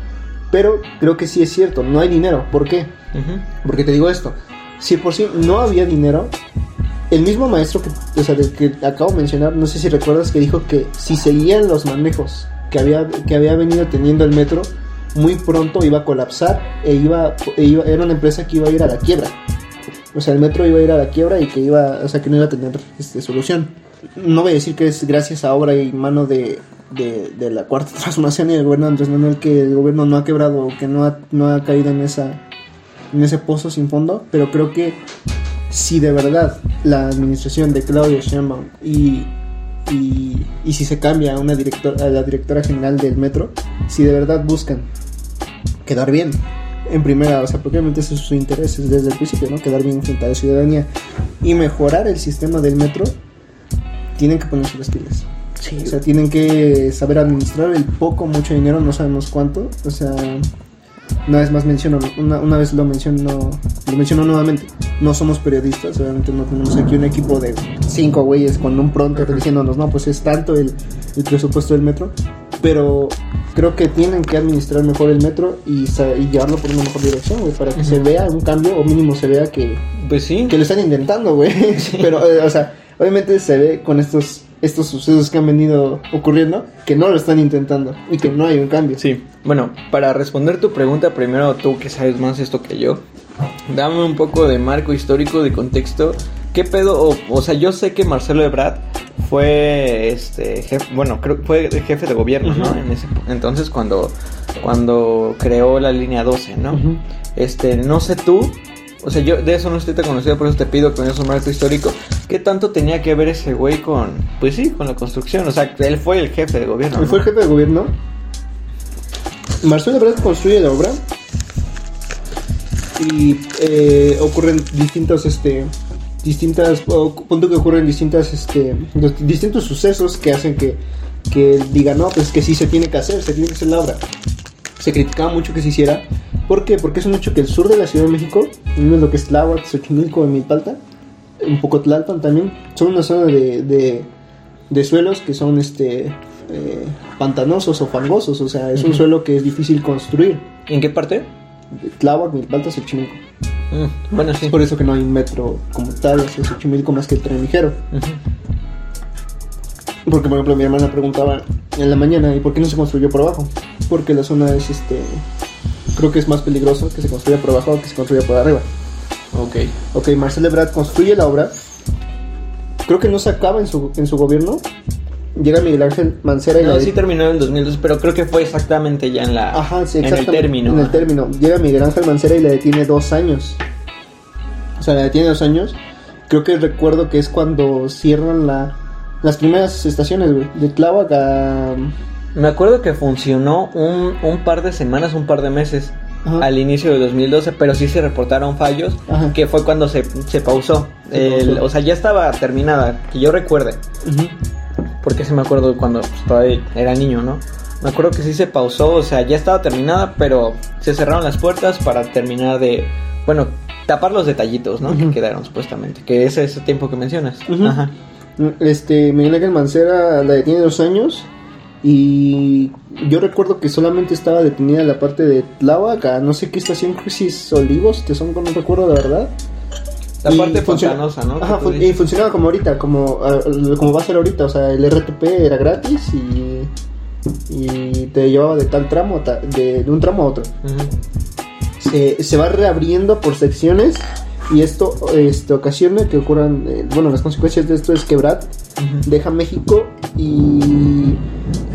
Pero creo que sí es cierto, no hay dinero. ¿Por qué? Ujú. Porque te digo esto, si por sí no había dinero, el mismo maestro que, o sea, del que acabo de mencionar, no sé si recuerdas que dijo que si seguían los manejos que había, que había venido teniendo el metro, muy pronto iba a colapsar e iba, e iba- era una empresa que iba a ir a la quiebra. O sea, el metro iba a ir a la quiebra y que iba, o sea, que no iba a tener este, solución. No voy a decir que es gracias a obra y mano de, de, la cuarta transformación y del gobierno Andrés Manuel que el gobierno no ha quebrado o que no ha, no ha caído en esa en ese pozo sin fondo, pero creo que si de verdad la administración de Claudia Sheinbaum y, y, y si se cambia a una directora, a la directora general del metro, si de verdad buscan quedar bien en primera, o sea, porque obviamente ese es su interés desde el principio, ¿no? Quedar bien frente a la ciudadanía y mejorar el sistema del metro, tienen que ponerse las pilas. O sea, tienen que saber administrar el poco, mucho dinero, no sabemos cuánto. O sea, una vez más menciono, una, una vez lo menciono, lo menciono nuevamente. No somos periodistas, obviamente no tenemos aquí un equipo de cinco güeyes con un pronto diciéndonos, no, pues es tanto el, el presupuesto del metro. Pero creo que tienen que administrar mejor el metro y, llevarlo por una mejor dirección, güey, para que se vea un cambio o mínimo se vea que, Pues sí. que lo están intentando, güey. Pero, eh, o sea, obviamente se ve con estos estos sucesos que han venido ocurriendo que no lo están intentando y que no hay un cambio. Sí, bueno, para responder tu pregunta, primero tú que sabes más esto que yo, dame un poco de marco histórico, de contexto. ¿Qué pedo? O, o sea, yo sé que Marcelo Ebrard fue este jefe, bueno, creo que fue jefe de gobierno, ¿no? En ese entonces cuando cuando creó la línea 12, ¿no? Este, no sé tú, o sea, yo de eso no estoy tan conocido, por eso te pido que me des un marco histórico. ¿Qué tanto tenía que ver ese güey con, pues sí, con la construcción? O sea, él fue el jefe de gobierno. Él ¿no? fue el jefe de gobierno. Marcelo Ebrard construye la obra y eh, ocurren distintos, este, distintas, punto que ocurren distintas, este, distintos sucesos que hacen que, que él diga no, pues que sí se tiene que hacer, se tiene que hacer la obra. Se criticaba mucho que se hiciera. ¿Por qué? Porque es un hecho que el sur de la Ciudad de México, no es lo que es Tláhuac, Xochimilco y Milpalta, un poco Tlalpan también, son una zona de, de, de suelos que son este eh, pantanosos o fangosos, o sea, es un Ujú. suelo que es difícil construir. ¿En qué parte? Tláhuac, Milpalta, Xochimilco. Mm, bueno, sí. Es por eso que no hay metro como tal hacia Xochimilco más que el tren ligero. Ujú. Porque, por ejemplo, mi hermana preguntaba en la mañana, ¿y por qué no se construyó por abajo? Porque la zona es, este, creo que es más peligroso que se construya por abajo que se construya por arriba. Ok. Ok, Marcel Ebrard construye la obra. Creo que no se acaba en su, en su gobierno. Llega Miguel Ángel Mancera y No, la sí terminó en el 2002, pero creo que fue exactamente ya en la Ajá, sí, en el término. En el término. Llega Miguel Ángel Mancera y le detiene dos años. O sea, le detiene dos años. Creo que recuerdo que es cuando cierran la, las primeras estaciones, güey. De Tláhuac a... Me acuerdo que funcionó un, un par de semanas, un par de meses Ajá. al inicio de 2012, pero sí se reportaron fallos, Ajá. que fue cuando se, se pausó. Se El- pausó. o sea, ya estaba terminada, que yo recuerde, porque sí me acuerdo cuando pues, todavía era niño, ¿no? Me acuerdo que sí se pausó, o sea, ya estaba terminada, pero se cerraron las puertas para terminar de, bueno, tapar los detallitos, ¿no? Que quedaron supuestamente, que es ese tiempo que mencionas. Ajá. Este, Miguel Ángel Mancera la detiene dos años. Y yo recuerdo que solamente estaba detenida la parte de Tláhuac, a no sé qué estación, es Olivos, te son, no recuerdo de verdad. La Y parte funciona- pantanosa, ¿no? Ajá, fun- y funcionaba como ahorita, como, ah, como va a ser ahorita, o sea, el RTP era gratis y, y te llevaba de tal tramo, de, de un tramo a otro. Se va reabriendo por secciones y esto este, ocasiona que ocurran, eh, bueno, las consecuencias de esto es que Brad deja México y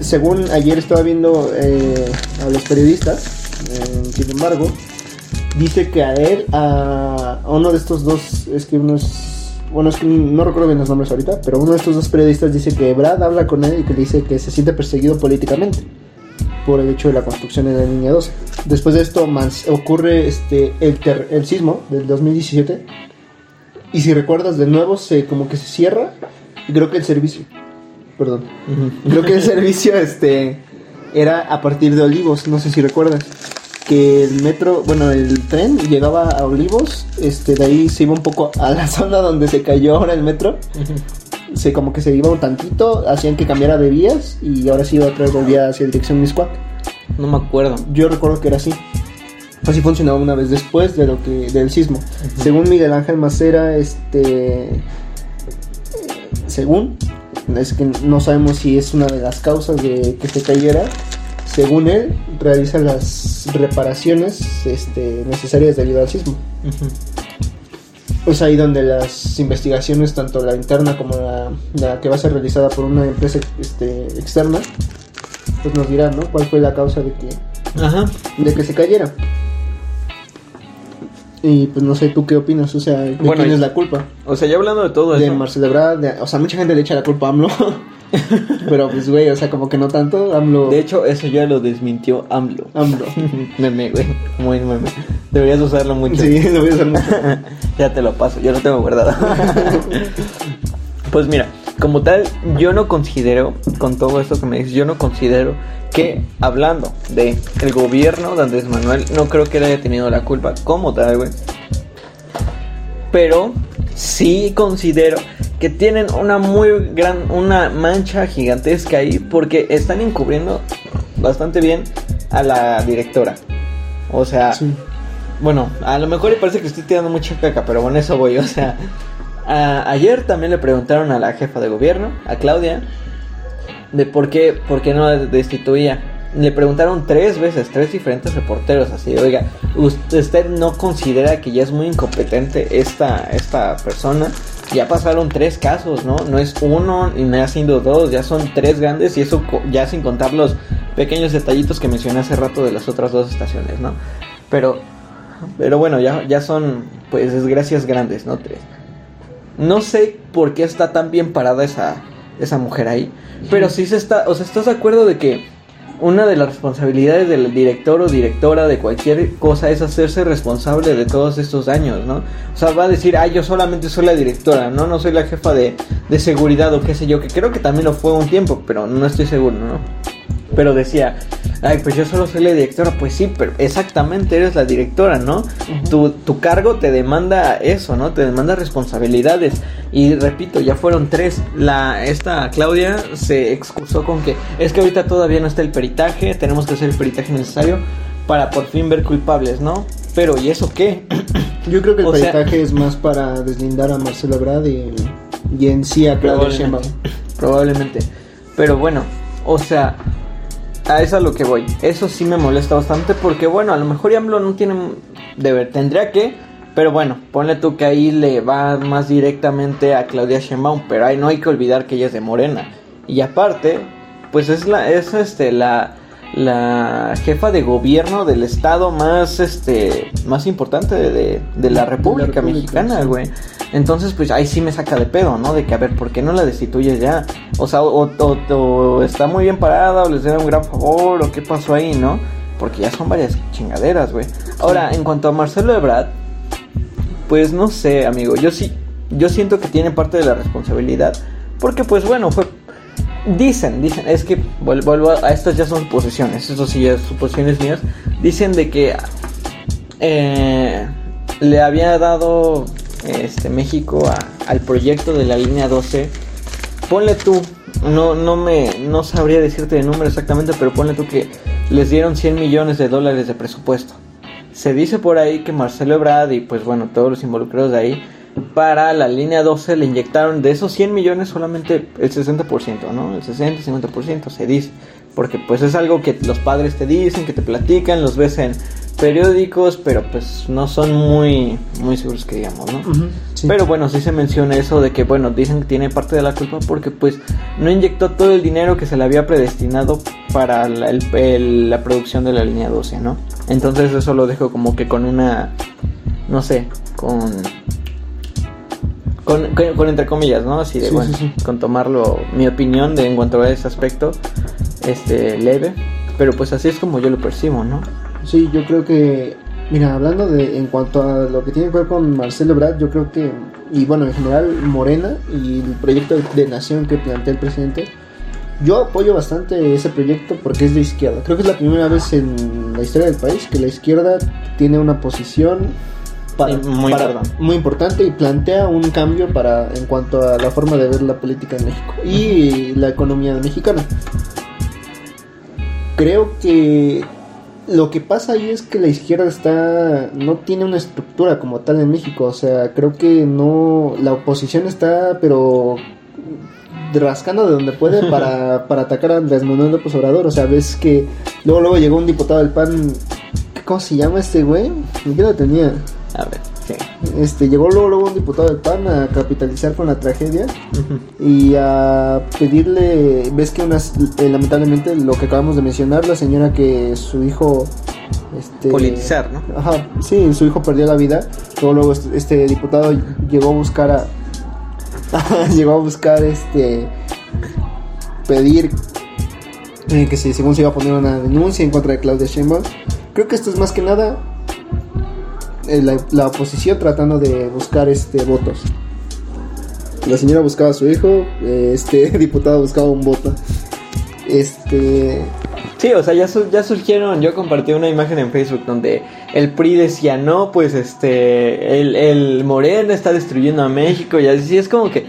según ayer estaba viendo eh, a los periodistas, eh, sin embargo, dice que a él, a, a uno de estos dos, es que uno es, bueno, es que no recuerdo bien los nombres ahorita, pero uno de estos dos periodistas dice que Brad habla con él y que le dice que se siente perseguido políticamente por el hecho de la construcción de la línea 12. Después de esto ocurre este el, ter- el sismo del 2017 y si recuerdas de nuevo se como que se cierra y creo que el servicio, perdón, Ujú. creo que el servicio este era a partir de Olivos, no sé si recuerdas que el metro, bueno, el tren llegaba a Olivos, este de ahí se iba un poco a la zona donde se cayó ahora el metro, Ujú. Se como que se iba un tantito, hacían que cambiara de vías y ahora sí otra vez volvía hacia dirección Miscuac. No me acuerdo. Yo recuerdo que era así. Así funcionaba una vez después de lo que del sismo. Según Miguel Ángel Macera, este según es que no sabemos si es una de las causas de que se cayera. Según él, realiza las reparaciones este, necesarias debido al sismo. Ujú. Es ahí donde las investigaciones, tanto la interna como la, la que va a ser realizada por una empresa este, externa, pues nos dirán, ¿no? ¿Cuál fue la causa de que Ajá. de que se cayera. Y pues no sé, ¿tú qué opinas? O sea, ¿de Bueno, quién es la culpa? O sea, ya hablando de todo De eso. Marcelo Ebrard, de- o sea, mucha gente le echa la culpa a AMLO. Pero pues, güey, o sea, como que no tanto. AMLO. De hecho, eso ya lo desmintió AMLO. AMLO. meme, güey. Muy meme. Deberías usarlo mucho. Sí, lo voy a usar mucho. ya te lo paso, yo lo tengo guardado. pues mira, como tal, yo no considero, con todo esto que me dices, yo no considero que hablando de el gobierno de Andrés Manuel, no creo que él haya tenido la culpa como tal, güey. Pero sí considero que tienen una muy gran, una mancha gigantesca ahí porque están encubriendo bastante bien a la directora. O sea, Sí. bueno, a lo mejor y parece que estoy tirando mucha caca, pero bueno, eso voy. O sea, a- ayer también le preguntaron a la jefa de gobierno, a Claudia, de por qué, por qué no la destituía. Le preguntaron tres veces, tres diferentes reporteros, así, oiga, ¿usted no considera que ya es muy incompetente esta, esta persona? Ya pasaron tres casos, ¿no? No es uno y no ha sido dos, ya son tres grandes y eso ya sin contar los pequeños detallitos que mencioné hace rato de las otras dos estaciones, ¿no? Pero, pero bueno, ya, ya son, pues, desgracias grandes, ¿no? Tres. No sé por qué está tan bien parada esa, esa mujer ahí. Pero sí se está, o sea, ¿estás de acuerdo de que una de las responsabilidades del director o directora de cualquier cosa es hacerse responsable de todos estos daños, ¿no? O sea, va a decir, ah, yo solamente soy la directora, ¿no? No soy la jefa de, de seguridad o qué sé yo, que creo que también lo fue un tiempo, pero no estoy seguro, ¿no? Pero decía, ay, pues yo solo soy la directora, pues sí, pero exactamente eres la directora, ¿no? tu, tu cargo te demanda eso, ¿no? Te demanda responsabilidades. Y repito, ya fueron tres. La, esta Claudia se excusó con que es que ahorita todavía no está el peritaje, tenemos que hacer el peritaje necesario para por fin ver culpables, ¿no? Pero ¿y eso qué? Yo creo que el O sea- peritaje es más para deslindar a Marcelo Ebrard y, y en sí a Claudia. Probablemente. Probablemente. Pero bueno, o sea, a eso a lo que voy. Eso sí me molesta bastante porque, bueno, a lo mejor AMLO no tiene. Debe, tendría que. Pero bueno, ponle tú que ahí le va más directamente a Claudia Sheinbaum. Pero ahí no hay que olvidar que ella es de Morena. Y aparte, pues es la, es este, la, la jefa de gobierno del estado más, este, más importante de, de- de la República República, Mexicana, güey. Entonces, pues ahí sí me saca de pedo, ¿no? De que, a ver, ¿por qué no la destituyes ya? O sea, o, o- o está muy bien parada, o les debe un gran favor, o qué pasó ahí, ¿no? Porque ya son varias chingaderas, güey. Ahora, en cuanto a Marcelo Ebrard, pues no sé, amigo. Yo sí, yo siento que tiene parte de la responsabilidad. Porque, pues bueno, fue. Dicen, dicen, es que vuel- vuelvo a, estas ya son suposiciones, eso sí ya es suposiciones mías. Dicen de que eh, le había dado este México a- al proyecto de la línea 12. Ponle tú, no, no me no sabría decirte el número exactamente, pero ponle tú que les dieron 100 millones de dólares de presupuesto. Se dice por ahí que Marcelo Ebrard y pues bueno, todos los involucrados de ahí, para la línea 12 le inyectaron de esos 100 millones solamente el 60%, ¿no? El 60-50% se dice. Porque pues es algo que los padres te dicen, que te platican, los ves en periódicos, pero pues no son muy, muy seguros que digamos, ¿no? Sí. Pero bueno, sí se menciona eso de que, bueno, dicen que tiene parte de la culpa porque pues no inyectó todo el dinero que se le había predestinado para la, el- el- la producción de la línea 12, ¿no? Entonces eso lo dejo como que con una, no sé, con... Con, con- con entre comillas, ¿no? Así de, Sí, bueno, sí, sí. con tomarlo, mi opinión de en cuanto a ese aspecto, este, leve. Pero pues así es como yo lo percibo, ¿no? Sí, yo creo que, mira, hablando de, en cuanto a lo que tiene que ver con Marcelo Ebrard, yo creo que, y bueno, en general Morena y el proyecto de nación que plantea el presidente, yo apoyo bastante ese proyecto porque es de izquierda. Creo que es la primera vez en la historia del país que la izquierda tiene una posición para, Sí, muy para- perdón. muy importante y plantea un cambio para en cuanto a la forma de ver la política en México y la economía mexicana. Creo que lo que pasa ahí es que la izquierda está no tiene una estructura como tal en México, o sea, creo que no la oposición está pero rascando de donde puede para, para atacar a Andrés Manuel López Obrador, o sea, ves que luego luego llegó un diputado del PAN, ¿cómo se llama este güey? ¿Qué edad tenía? A ver, sí. Este, llegó luego, luego un diputado del PAN a capitalizar con la tragedia y a pedirle, ves que unas, eh, lamentablemente lo que acabamos de mencionar, la señora que su hijo... Este, Politizar, ¿no? Ajá, sí, su hijo perdió la vida. Luego, luego este, este diputado llegó a buscar a... llegó a buscar este... Pedir eh, que si según se iba a poner una denuncia en contra de Claudia Sheinbaum. Creo que esto es más que nada la, la oposición tratando de buscar este votos. La señora buscaba a su hijo, eh, este diputado buscaba un voto. Este, Sí, o sea, ya, su- ya surgieron, yo compartí una imagen en Facebook donde el PRI decía, no, pues este, el, el Morena está destruyendo a México y así es como que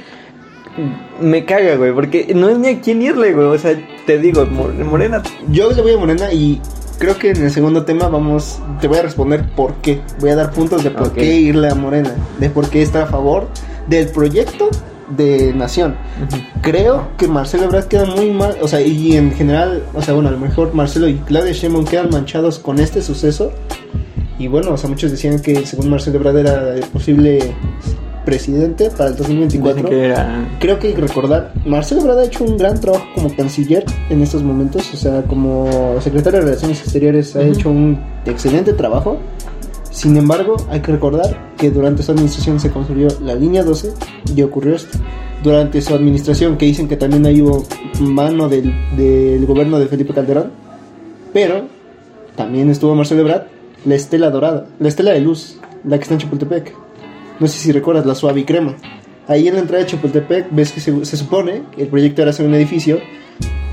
me caga, güey, porque no es ni a quién irle, güey, o sea, te digo, Mor- Morena, yo le voy a Morena y creo que en el segundo tema vamos, te voy a responder por qué. Voy a dar puntos de por qué irle a Morena, de por qué estar a favor del proyecto de nación. Creo que Marcelo Ebrard queda muy mal, o sea, y en general, o sea, bueno, a lo mejor Marcelo y Claudia Sheinbaum quedan manchados con este suceso. Y bueno, o sea, muchos decían que según Marcelo Ebrard era posible presidente para el 2024. dicen que era... Creo que hay que recordar, Marcelo Ebrard ha hecho un gran trabajo como canciller en estos momentos, o sea, como secretario de Relaciones Exteriores ha Ujú. hecho un excelente trabajo. Sin embargo, hay que recordar que durante su administración se construyó la línea 12 y ocurrió esto. Durante su administración, que dicen que también ahí hubo mano del, del gobierno de Felipe Calderón, pero también estuvo Marcelo Ebrard, la estela dorada, la estela de luz, la que está en Chapultepec. No sé si recuerdas, la suave y crema. Ahí en la entrada de Chapultepec ves que se, se supone que el proyecto era hacer un edificio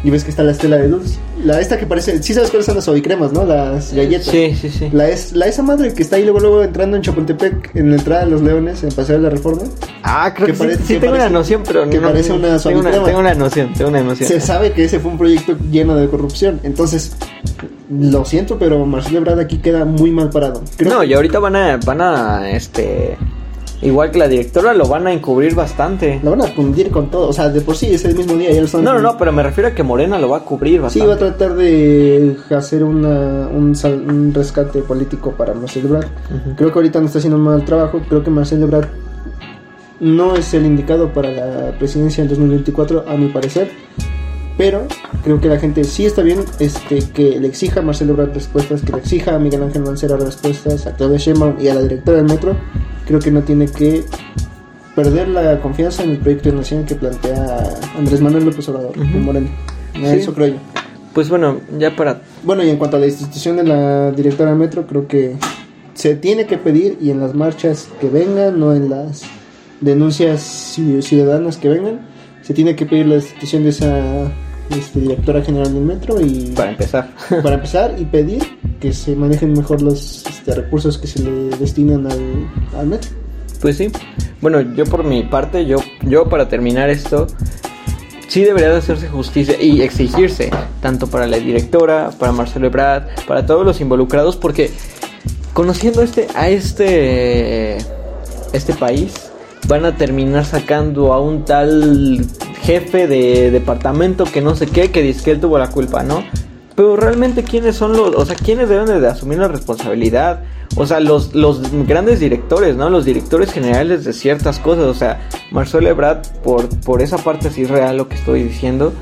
y ves que está la estela de luz. La esta que parece, sí sabes cuáles son las suavicremas, ¿no? Las galletas. Sí, sí, sí. La, es, la esa madre que está ahí luego, luego entrando en Chapultepec, en la entrada de los Leones, en Paseo de la Reforma. Ah, creo que sí, sí que tengo parece- una noción, pero que no. parece una tengo, una, suavicrema. tengo una noción, tengo una noción. Se sabe que ese fue un proyecto lleno de corrupción. Entonces, lo siento, pero Marcelo Ebrard aquí queda muy mal parado. Creo no, que- y ahorita van a, van a, este, igual que la directora, lo van a encubrir bastante. La van a fundir con todo. O sea, de por sí ese mismo día ya lo están. No, no, no, pero me refiero a que Morena lo va a cubrir Sí, bastante. va a tratar de hacer una, un, sal- un rescate político para Marcelo Ebrard. Creo que ahorita no está haciendo mal trabajo. Creo que Marcelo Ebrard no es el indicado para la presidencia en 2024, a mi parecer. Pero creo que la gente sí está bien este, que le exija a Marcelo Ebrard respuestas, que le exija a Miguel Ángel Mancera respuestas, a Claudia Sheinbaum y a la directora del metro. Creo que no tiene que perder la confianza en el proyecto de nación que plantea Andrés Manuel López Obrador, de Moreno. Sí. Eso creo yo. Pues bueno, ya para Bueno, y en cuanto a la institución de la directora del metro, creo que se tiene que pedir y en las marchas que vengan, no en las denuncias ci- ciudadanas que vengan, se tiene que pedir la institución de esa este, directora general del metro y para empezar. para empezar y pedir que se manejen mejor los este, recursos que se le destinan al, al metro. Pues sí. Bueno, yo por mi parte, yo, yo para terminar esto, sí debería de hacerse justicia y exigirse, tanto para la directora, para Marcelo Ebrard, para todos los involucrados, porque conociendo este, a este, este país, van a terminar sacando a un tal jefe de departamento que no sé qué, que dice que él tuvo la culpa, ¿no? Pero realmente quiénes son los, o sea, quiénes deben de asumir la responsabilidad. O sea, los, los grandes directores, ¿no? Los directores generales de ciertas cosas. O sea, Marcelo Ebrard, por, por esa parte así real lo que estoy diciendo,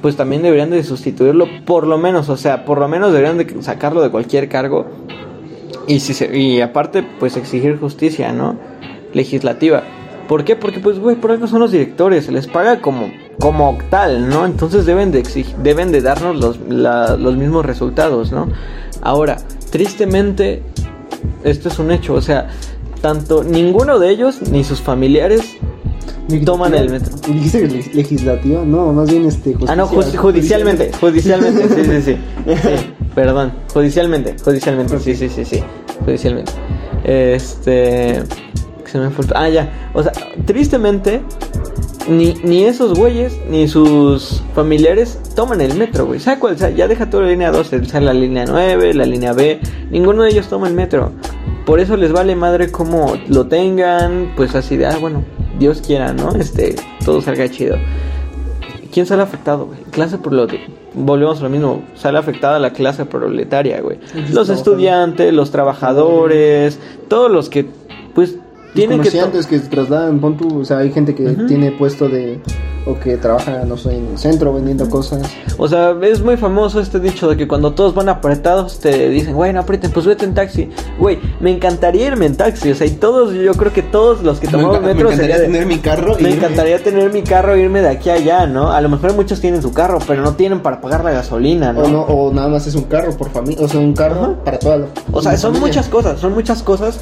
pues también deberían de sustituirlo por lo menos. O sea, por lo menos deberían de sacarlo de cualquier cargo. Y, si se- y aparte, pues exigir justicia, ¿no? Legislativa. ¿Por qué? Porque, pues, güey, por algo son los directores, se les paga como, como tal, ¿no? Entonces deben de, exig- deben de darnos los, la- los mismos resultados, ¿no? Ahora, tristemente, esto es un hecho, o sea, tanto ninguno de ellos ni sus familiares toman el metro. ¿Dijiste legislativa? No, más bien este. Ah, no, judicialmente, judicialmente, sí, sí, sí, sí. Perdón, judicialmente, judicialmente, sí, sí, sí, sí, judicialmente. Este. Se me fue. Ah, ya. O sea, tristemente, ni, ni esos güeyes, ni sus familiares toman el metro, güey. ¿Sabes cuál? O sea, ya deja toda la línea 12, o sea, la línea 9, la línea B. Ninguno de ellos toma el metro. Por eso les vale madre como lo tengan, pues así de, ah, bueno, Dios quiera, ¿no? Este, todo salga chido. ¿Quién sale afectado, güey? Clase proletaria. Volvemos a lo mismo. Sale afectada la clase proletaria, güey. Los estudiantes, los trabajadores, todos los que, pues, tienen que... comerciantes que, se trasladan, pon tú, o sea, hay gente que tiene puesto de, o que trabaja, no sé, en el centro vendiendo cosas. O sea, es muy famoso este dicho de que cuando todos van apretados te dicen, güey, no aprieten, pues vete en taxi. Güey, me encantaría irme en taxi. O sea, y todos, yo creo que todos los que Me tomamos me metro encantaría sería de- tener mi carro Me irme. encantaría tener mi carro e irme de aquí a allá, ¿no? A lo mejor muchos tienen su carro, pero no tienen para pagar la gasolina, ¿no? O, no, o nada más es un carro por familia, o sea, un carro para toda la O sea, son familia. muchas cosas, son muchas cosas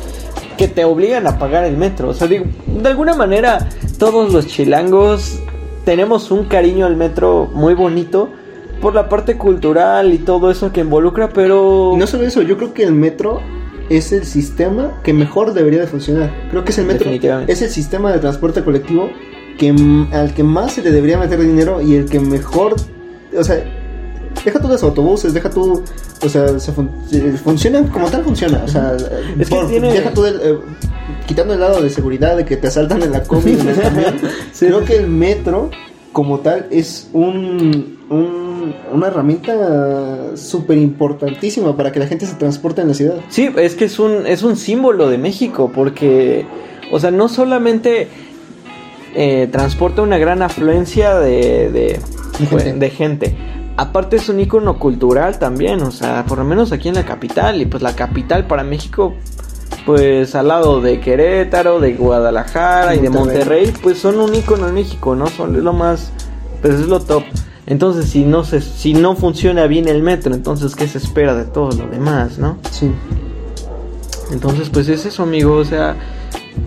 que te obligan a pagar el metro. O sea, digo, de alguna manera todos los chilangos tenemos un cariño al metro muy bonito por la parte cultural y todo eso que involucra, pero... Y no solo eso, yo creo que el metro es el sistema que mejor debería de funcionar. Creo que es el metro, es el sistema de transporte colectivo que al que más se le debería meter dinero y el que mejor, o sea, deja tú los autobuses, deja tú, o sea, se fun- se- funciona como tal funciona, o sea, Es que por- tiene- deja tú el, eh, quitando el lado de seguridad de que te asaltan en la combi en el camión, Sí, creo sí, que el metro como tal es un, un- una herramienta súper importantísima para que la gente se transporte en la ciudad. Sí, es que es un, es un símbolo de México, porque, o sea, no solamente eh, transporta una gran afluencia de, de, De gente. de gente, aparte es un icono cultural también, o sea, por lo menos aquí en la capital, y pues la capital para México, pues al lado de Querétaro, de Guadalajara y de Monterrey. Pues son un icono en México, ¿no? Son lo más, pues es lo top. Entonces, si no se, si no funciona bien el metro, entonces qué se espera de todo lo demás, ¿no? Sí. Entonces, pues es eso, amigo. O sea,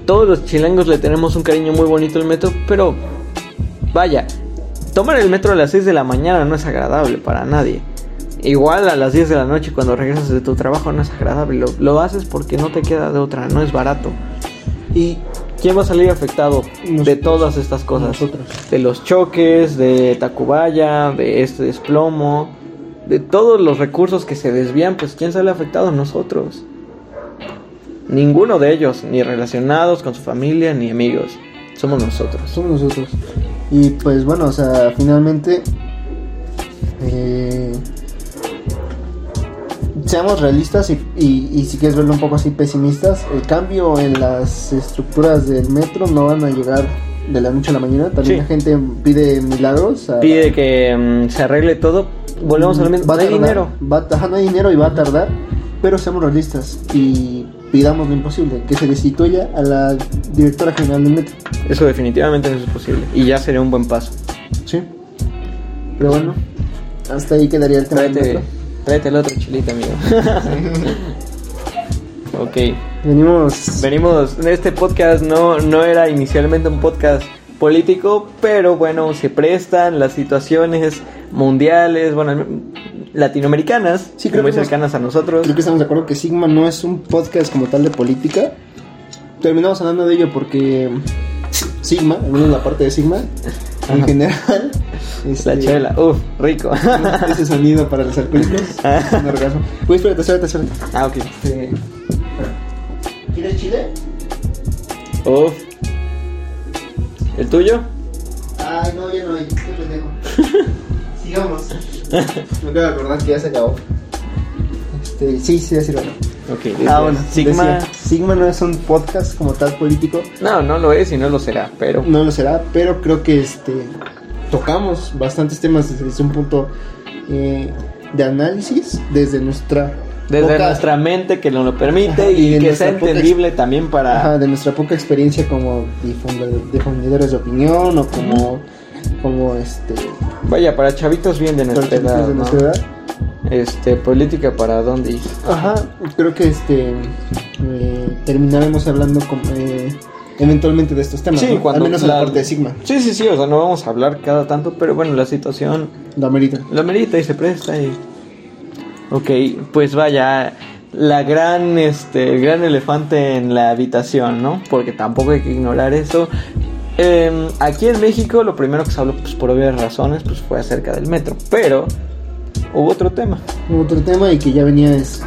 todos los chilangos le tenemos un cariño muy bonito al metro, pero vaya, tomar el metro a las 6 de la mañana no es agradable para nadie. Igual a las 10 de la noche cuando regresas de tu trabajo no es agradable. Lo, lo haces porque no te queda de otra, no es barato. ¿Y quién va a salir afectado de todas estas cosas? Nosotros. De los choques, de Tacubaya, de este desplomo, de todos los recursos que se desvían, pues ¿quién sale afectado? Nosotros. Ninguno de ellos, ni relacionados con su familia, ni amigos. Somos nosotros. Somos nosotros. Y pues bueno, o sea, finalmente. eh, seamos realistas y, y- y si quieres verlo un poco así pesimistas, el cambio en las estructuras del metro no van a llegar de la noche a la mañana. También Sí. la gente pide milagros. a- Pide que mm, se arregle todo. Volvemos a lo mismo. Va a No hay tardar, dinero. va- ajá, no hay dinero y va a tardar, pero seamos realistas y pidamos lo imposible, que se destituya a la directora general del metro. Eso definitivamente no es posible. Y ya sería un buen paso. Sí. Pero bueno, hasta ahí quedaría el tema del Tráete, metro. tráete el otro chilito, amigo. ok. Venimos. Venimos, este podcast no, no era inicialmente un podcast político, pero bueno, se prestan las situaciones mundiales, bueno, latinoamericanas, Sí, creo muy que cercanas a nosotros. Creo que estamos de acuerdo que Sigma no es un podcast como tal de política. Terminamos hablando de ello porque Sigma, al menos la parte de Sigma, en general, La este, chela, uff, rico. ese sonido para los alcohólicos, es un orgasmo. Uy, espérate, espérate, espérate. ah, ok. Este, ¿Quieres chile? Uff. ¿El tuyo? Ay, no, ya no hay, qué pendejo. Sigamos. Me acabo de acordar que ya se acabó. Este, sí, sí, ya sirve. Ok. Ah, bueno, Sigma. decía, Sigma no es un podcast como tal político, No, no lo es y no lo será, pero. no lo será, pero creo que este tocamos bastantes temas desde un punto eh, de análisis, desde nuestra Desde poca- nuestra mente que nos lo permite Ajá, y y, que sea poca entendible también para. ajá, de nuestra poca experiencia como difund- difundidores de opinión o como como este Vaya, para chavitos bien de nuestra edad, de ¿no? nuestra edad. Este, política para dónde ir. Ajá, creo que este eh, terminaremos hablando con, eh, eventualmente de estos temas, Sí, ¿no? cuando al menos en la- la parte de Sigma, Sí, sí, sí, o sea, no vamos a hablar cada tanto, pero bueno, la situación lo amerita. lo merita y se presta y... Ok, pues vaya, la gran, este, el gran elefante en la habitación, ¿no? Porque tampoco hay que ignorar eso. Em, aquí en México lo primero que se habló, pues por obvias razones, pues fue acerca del metro, pero hubo otro tema. Otro tema y que ya venía este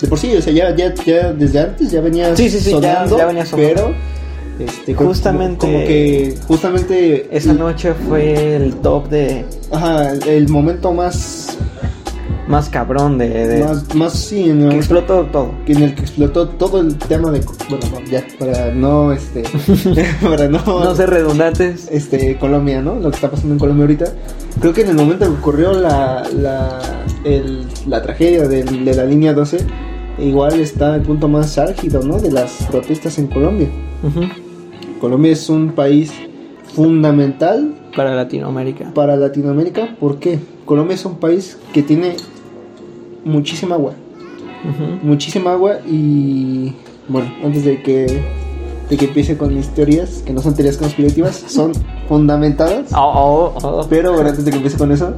de por sí, o sea, ya, ya, ya desde antes ya venía Sí, sí, sí, ya- sonando, ya venía sonando. pero este, Justamente- como, que justamente Esa noche fue el top de ajá, el momento más más cabrón de... de- más, más sí, en que el, explotó todo. en el que explotó todo el tema de bueno, no, ya para no este para no No ser redundantes. este, Colombia, ¿no? Lo que está pasando en Colombia ahorita. Creo que en el momento que ocurrió la, la, el- la tragedia del- de, la línea 12, igual está el punto más álgido, ¿no? De las protestas en Colombia. Ujú. Colombia es un país fundamental Para Latinoamérica. para Latinoamérica. ¿Por qué? Colombia es un país que tiene muchísima agua. Muchísima agua y... Bueno, antes de que, de que empiece con mis teorías, que no son teorías conspirativas, son fundamentadas. Oh, oh, oh. Pero bueno, antes de que empiece con eso,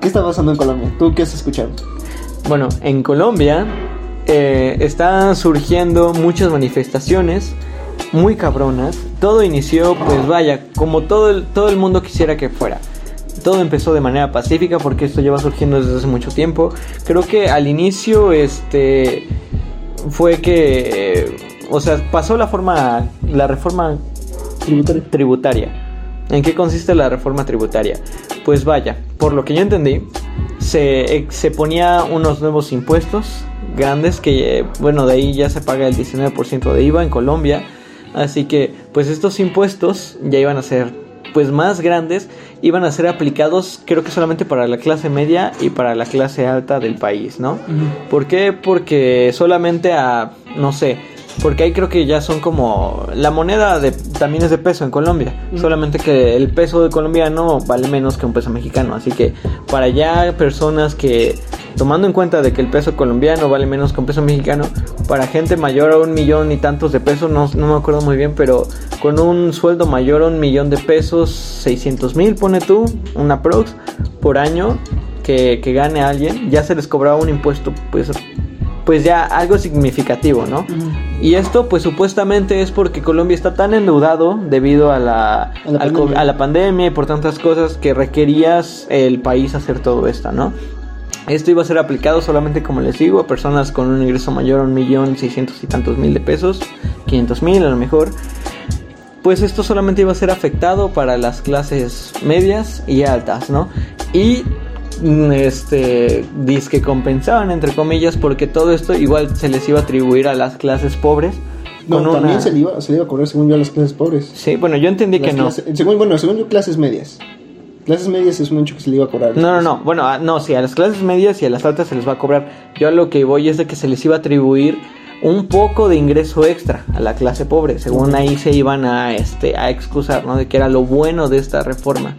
¿qué está pasando en Colombia? ¿Tú qué has escuchado? Bueno, en Colombia eh, están surgiendo muchas manifestaciones muy cabronas. Todo inició, pues vaya, como todo el, todo el mundo quisiera que fuera. Todo empezó de manera pacífica porque esto lleva surgiendo desde hace mucho tiempo. Creo que al inicio, este, fue que, o sea, pasó la forma, la reforma tributaria. ¿En qué consiste la reforma tributaria? Pues vaya, por lo que yo entendí, se, eh, se ponía unos nuevos impuestos grandes que, bueno, de ahí ya se paga el 19% de IVA en Colombia. Así que, pues estos impuestos ya iban a ser pues más grandes, iban a ser aplicados creo que solamente para la clase media y para la clase alta del país, ¿no? ¿Por qué? Porque solamente a, no sé, porque ahí creo que ya son como, la moneda de, también es de peso en Colombia, solamente que el peso colombiano vale menos que un peso mexicano, así que para allá personas que tomando en cuenta de que el peso colombiano vale menos que un peso mexicano, para gente mayor a un millón y tantos de pesos, no, no me acuerdo muy bien, pero con un sueldo mayor a un millón de pesos, 600 mil, pone tú, una prox, por año que, que gane alguien, ya se les cobraba un impuesto, pues pues ya algo significativo, ¿no? Y esto pues supuestamente es porque Colombia está tan endeudado debido a la, A la al pandemia. a la pandemia y por tantas cosas que requerías el país hacer todo esto, ¿no? Esto iba a ser aplicado solamente, como les digo, a personas con un ingreso mayor a un millón seiscientos y tantos mil de pesos, 500 mil a lo mejor. Pues esto solamente iba a ser afectado para las clases medias y altas, ¿no? Y este que compensaban entre comillas porque todo esto igual se les iba a atribuir a las clases pobres No, con también una- se le, iba, se le iba a cobrar según yo a las clases pobres. Sí, bueno, yo entendí que no. según, bueno, según yo, clases medias. Clases medias es un hecho que se le iba a cobrar. No, no, no. Bueno, a- no, sí, a las clases medias y a las altas se les va a cobrar. Yo a lo que voy es de que se les iba a atribuir un poco de ingreso extra a la clase pobre. Según ahí se iban a, este, a excusar, ¿no? De que era lo bueno de esta reforma.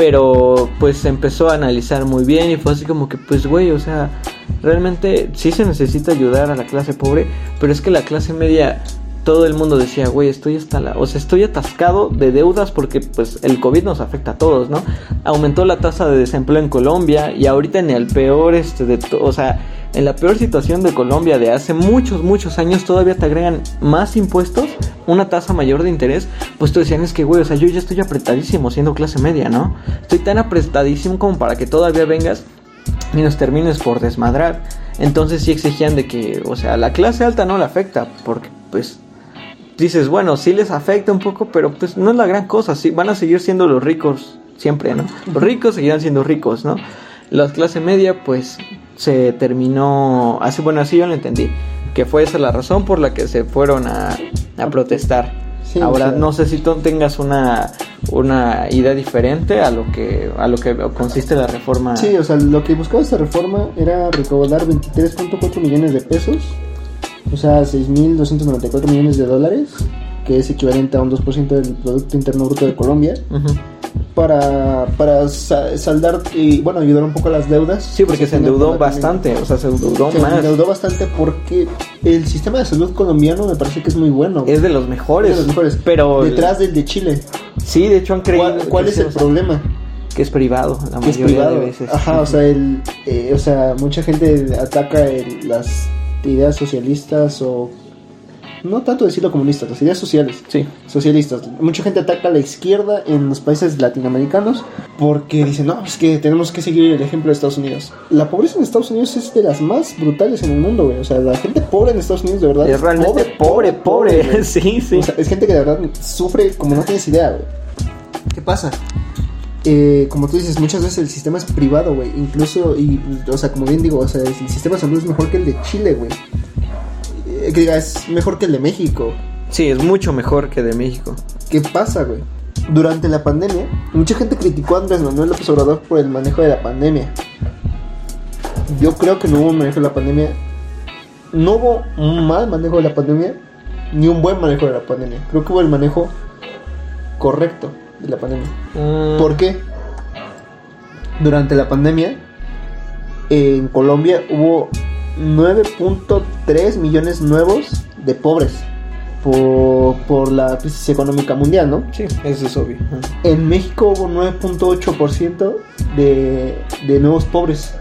Pero pues empezó a analizar muy bien y fue así como que, pues, güey, o sea, realmente sí se necesita ayudar a la clase pobre, pero es que la clase media todo el mundo decía, güey, estoy hasta la, o sea, estoy atascado de deudas porque pues el COVID nos afecta a todos, ¿no? Aumentó la tasa de desempleo en Colombia y ahorita en el peor este de o sea, en la peor situación de Colombia de hace muchos muchos años todavía te agregan más impuestos, una tasa mayor de interés, pues tú decían, es que güey, o sea, yo ya estoy apretadísimo siendo clase media, ¿no? Estoy tan apretadísimo como para que todavía vengas y nos termines por desmadrar. Entonces sí exigían de que, o sea, la clase alta no le afecta, porque pues dices, bueno, sí les afecta un poco, pero pues no es la gran cosa, sí, van a seguir siendo los ricos siempre, ¿no? Los ricos seguirán siendo ricos, ¿no? La clase media pues se terminó, así, bueno, así yo lo entendí, que fue esa la razón por la que se fueron a, a protestar. Sí, Ahora o sea- no sé si tú tengas una, una idea diferente a lo que a lo que consiste la reforma. Sí, o sea, lo que buscaba esta reforma era recaudar 23.4 millones de pesos, o sea, 6.294 millones de dólares, que es equivalente a un 2% del Producto Interno Bruto de Colombia, para, para sa- saldar y, bueno, ayudar un poco a las deudas. Sí, porque que se endeudó bastante, o sea, se endeudó Se más. endeudó bastante porque el sistema de salud colombiano me parece que es muy bueno. Es de los mejores. Es de los mejores. Pero Detrás del de Chile. sí, de hecho han creído ¿Cuál, es el problema? que es privado la que es mayoría privado. de veces. Ajá, o sea, el, eh, o sea, mucha gente ataca el- las ideas socialistas o no tanto decirlo comunistas, las ideas sociales, Sí. socialistas. Mucha gente ataca a la izquierda en los países latinoamericanos porque dicen, no, es que tenemos que seguir el ejemplo de Estados Unidos. La pobreza en Estados Unidos es de las más brutales en el mundo, güey. O sea, la gente pobre en Estados Unidos de verdad Es realmente pobre, pobre. güey. sí, sí. O sea, es gente que de verdad sufre como no tienes idea, güey. ¿Qué pasa? Eh, como tú dices, muchas veces el sistema es privado, güey. Incluso, y, o sea, como bien digo, o sea, el sistema de salud es mejor que el de Chile, güey. Eh, que diga, es mejor que el de México. Sí, es mucho mejor que de México. ¿Qué pasa, güey? Durante la pandemia, mucha gente criticó a Andrés Manuel López Obrador por el manejo de la pandemia. Yo creo que no hubo un manejo de la pandemia. No hubo un mal manejo de la pandemia, ni un buen manejo de la pandemia. Creo que hubo el manejo correcto de la pandemia. Mm, ¿Por qué? Durante la pandemia, en Colombia hubo 9.3 millones nuevos de pobres por, por la crisis económica mundial, ¿no? Sí, eso es obvio. En México hubo 9.8% de, de nuevos pobres.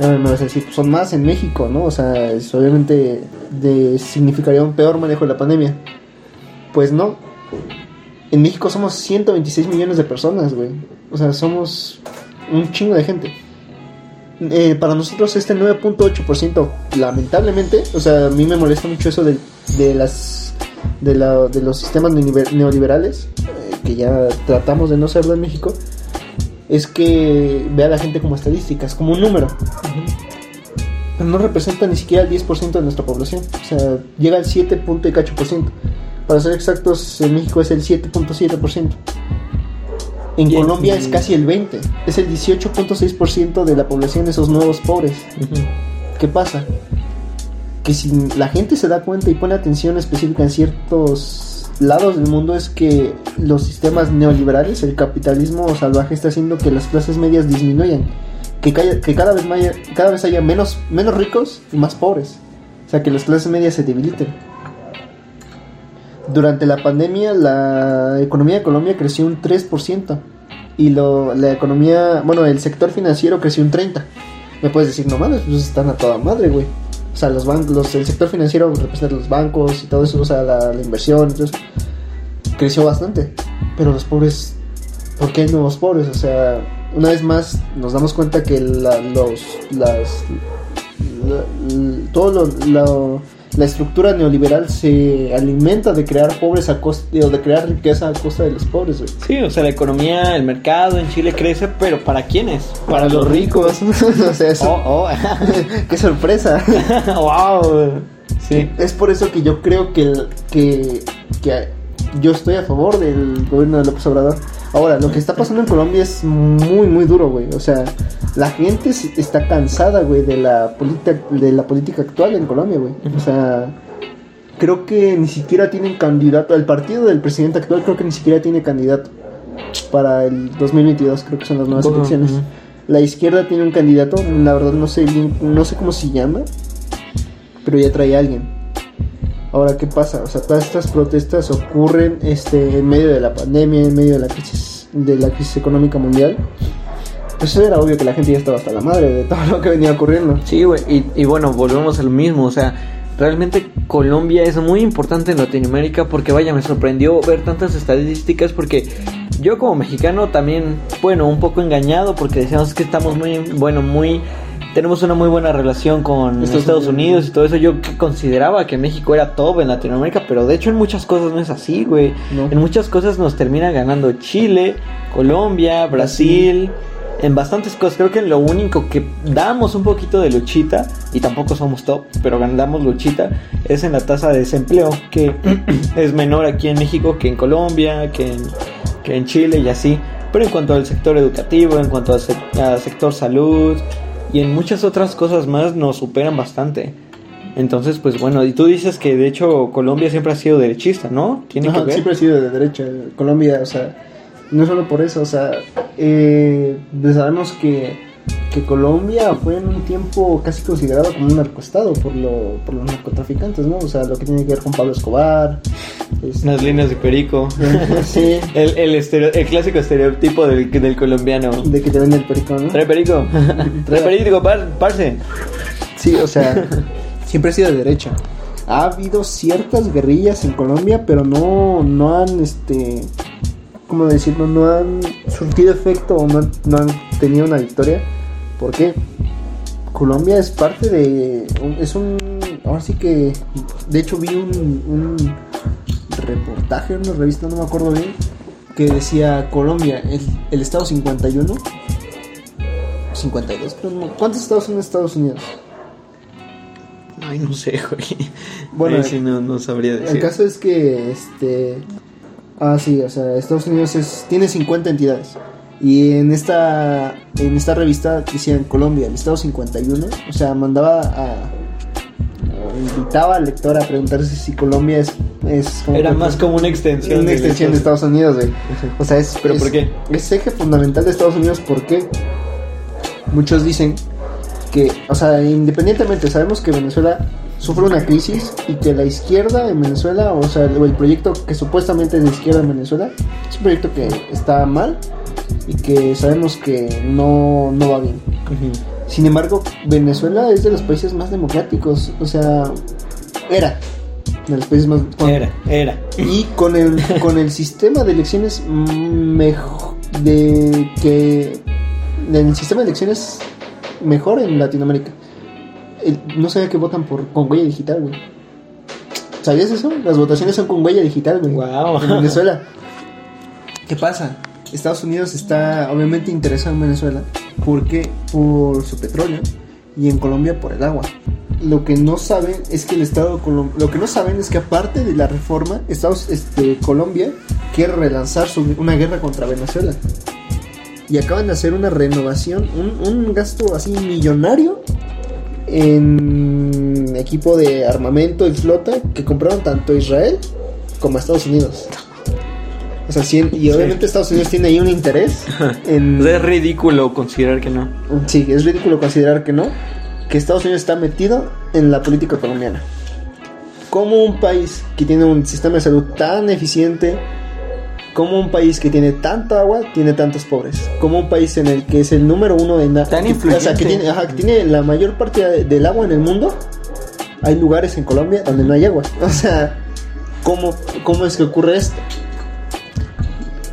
Me vas a decir, son más en México, ¿no? O sea, es obviamente de, significaría un peor manejo de la pandemia. Pues no. En México somos 126 millones de personas, güey. O sea, somos un chingo de gente. Eh, para nosotros este 9.8%, lamentablemente, o sea, a mí me molesta mucho eso de, de las de, la- de los sistemas neoliber- neoliberales, eh, que ya tratamos de no serlo en México, es que ve a la gente como estadísticas, como un número. Pero no representa ni siquiera el 10% de nuestra población. O sea, llega al 7 punto y cacho por ciento. Para ser exactos, en México es el 7.7%. En Colombia es casi el 20%. Es el 18.6% de la población de esos nuevos pobres. ¿Qué pasa? Que si la gente se da cuenta y pone atención específica en ciertos lados del mundo es que los sistemas neoliberales, el capitalismo salvaje está haciendo que las clases medias disminuyan. que cada, vez haya, cada vez haya menos, menos ricos y más pobres. O sea, que las clases medias se debiliten. Durante la pandemia, la economía de Colombia creció un 3%. Y lo, la economía, bueno, el sector financiero creció un 30%. Me puedes decir, no mames, pues están a toda madre, güey. O sea, los bancos, el sector financiero representa los bancos y todo eso, o sea, la, inversión, eso, creció bastante. Pero los pobres, ¿por qué nuevos pobres? O sea, una vez más nos damos cuenta que los, las, la- todo lo- la estructura neoliberal se alimenta de crear pobres a costa, o de crear riqueza a costa de los pobres, güey. Sí, o sea, la economía, el mercado en Chile crece, pero ¿para quiénes? Para los ricos, o sea, eso, Oh, oh. qué sorpresa. wow. Sí. Es por eso que yo creo que, que, que yo estoy a favor del gobierno de López Obrador. Ahora, lo que está pasando en Colombia es muy, muy duro, güey. O sea, la gente está cansada, güey, de la, política de la política actual en Colombia, güey. O sea, creo que ni siquiera tienen candidato. El partido del presidente actual creo que ni siquiera tiene candidato para el 2022. Creo que son las nuevas elecciones. La izquierda tiene un candidato, la verdad no sé bien, no sé cómo se llama, pero ya trae a alguien. Ahora, ¿qué pasa? O sea, todas estas protestas ocurren este, en medio de la pandemia, en medio de la crisis, de la crisis económica mundial. Pues era obvio que la gente ya estaba hasta la madre de todo lo que venía ocurriendo. Sí, güey, y, y bueno, volvemos al mismo, o sea, realmente Colombia es muy importante en Latinoamérica porque vaya, me sorprendió ver tantas estadísticas porque yo como mexicano también, bueno, un poco engañado porque decíamos que estamos muy, bueno, muy, tenemos una muy buena relación con Estados Estados, Unidos. Unidos y todo eso, yo consideraba que México era top en Latinoamérica, pero de hecho en muchas cosas no es así, güey, No. en muchas cosas nos termina ganando Chile, Colombia, Brasil. En bastantes cosas, creo que lo único que damos un poquito de luchita, y tampoco somos top, pero ganamos luchita, es en la tasa de desempleo, que es menor aquí en México que en Colombia, que en, que en Chile y así. Pero en cuanto al sector educativo, en cuanto al sec- al sector salud y en muchas otras cosas más, nos superan bastante. Entonces, pues bueno, y tú dices que de hecho Colombia siempre ha sido derechista, ¿no? Tiene Ajá, que ver. siempre ha sido de derecha. Colombia, o sea, no solo por eso, o sea, eh, pues sabemos que, que Colombia fue en un tiempo casi considerado como un narcoestado por, lo, por los narcotraficantes, ¿no? O sea, lo que tiene que ver con Pablo Escobar. este, Las líneas de Perico. sí, El, el, estereo- el clásico estereotipo del, del colombiano. de que te vende el perico, ¿no? Trae perico. Trae perico, par, parce. Sí, o sea, siempre ha sido de derecha. Ha habido ciertas guerrillas en Colombia, pero no, no han, este, ¿cómo decirlo? No han surtido efecto o no no han tenido una victoria. ¿Por qué? Colombia es parte de, es un, ahora sí que, de hecho vi un, un reportaje en una revista, no me acuerdo bien, que decía Colombia, el, el estado 51, 52, pero no, ¿cuántos estados son Estados Unidos? Ay, no sé, güey. Bueno, sí no, no sabría decir. El caso es que, este... Ah, sí, o sea, Estados Unidos es, tiene 50 entidades. Y en esta, en esta revista decían Colombia, el estado 51. O sea, mandaba a... o invitaba al lector a preguntarse si Colombia es... es como Era más como una extensión. una extensión de Estados Unidos, güey. O sea, es... ¿Pero es- por qué? Es eje fundamental de Estados Unidos, ¿por qué? Muchos dicen que, o sea, independientemente, sabemos que Venezuela sufre una crisis y que la izquierda en Venezuela, o sea, el, el proyecto que supuestamente es de izquierda en Venezuela, es un proyecto que está mal y que sabemos que no, no va bien. Sin embargo, Venezuela es de los países más democráticos, o sea, era de los países más... Era, era. y con el con el sistema de elecciones mejor de que del sistema de elecciones mejor en Latinoamérica El- no sabía que votan por con huella digital güey sabías eso las votaciones son con huella digital güey Wow. en Venezuela qué pasa Estados Unidos está obviamente interesado en Venezuela porque por su petróleo y en Colombia por el agua. Lo que no saben es que el Estado lo que no saben es que aparte de la reforma Estados este Colombia quiere relanzar una guerra contra Venezuela. Y acaban de hacer una renovación un, gasto así millonario en equipo de armamento y flota que compraron tanto Israel como Estados Unidos O sea, sí, y obviamente Estados Unidos tiene ahí un interés en... Es ridículo considerar que no. Sí, es ridículo considerar que no, que Estados Unidos está metido en la política colombiana. Como un país que tiene un sistema de salud tan eficiente, como un país que tiene tanta agua, tiene tantos pobres. Como un país en el que es el número uno nada. Tan O sea, que influyente. tiene, ajá, que tiene la mayor parte de- del agua en el mundo. Hay lugares en Colombia donde no hay agua. O sea, ¿cómo, cómo es que ocurre esto?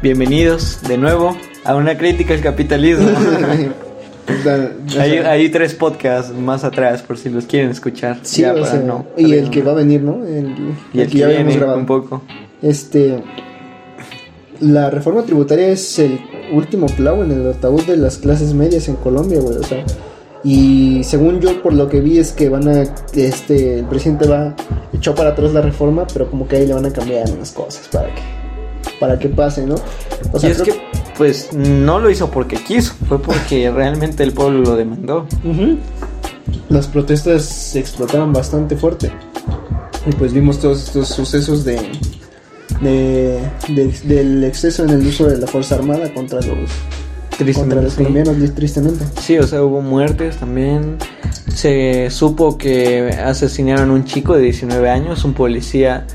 Bienvenidos de nuevo a una crítica al capitalismo. Hay, tres podcasts más atrás por si los quieren escuchar. sí, Ya para sea, no y el que va a venir, ¿no? El, y el que ya habíamos grabado. un poco. Este, la reforma tributaria es el último clavo en el ataúd de las clases medias en Colombia, güey. O sea, y según yo, por lo que vi es que van a, este, el presidente va echó para atrás la reforma, pero como que ahí le van a cambiar unas cosas para que, para que pase, ¿no? O sea, y es creo que, pues, no lo hizo porque quiso, fue porque realmente el pueblo lo demandó. Las protestas se explotaron bastante fuerte. Y pues vimos todos estos sucesos de, de- de- del exceso en el uso de la Fuerza Armada contra los, contra Tristemente, los sí. colombianos, tristemente. Sí, o sea, hubo muertes también. Se supo que asesinaron a un chico de 19 años, un policía.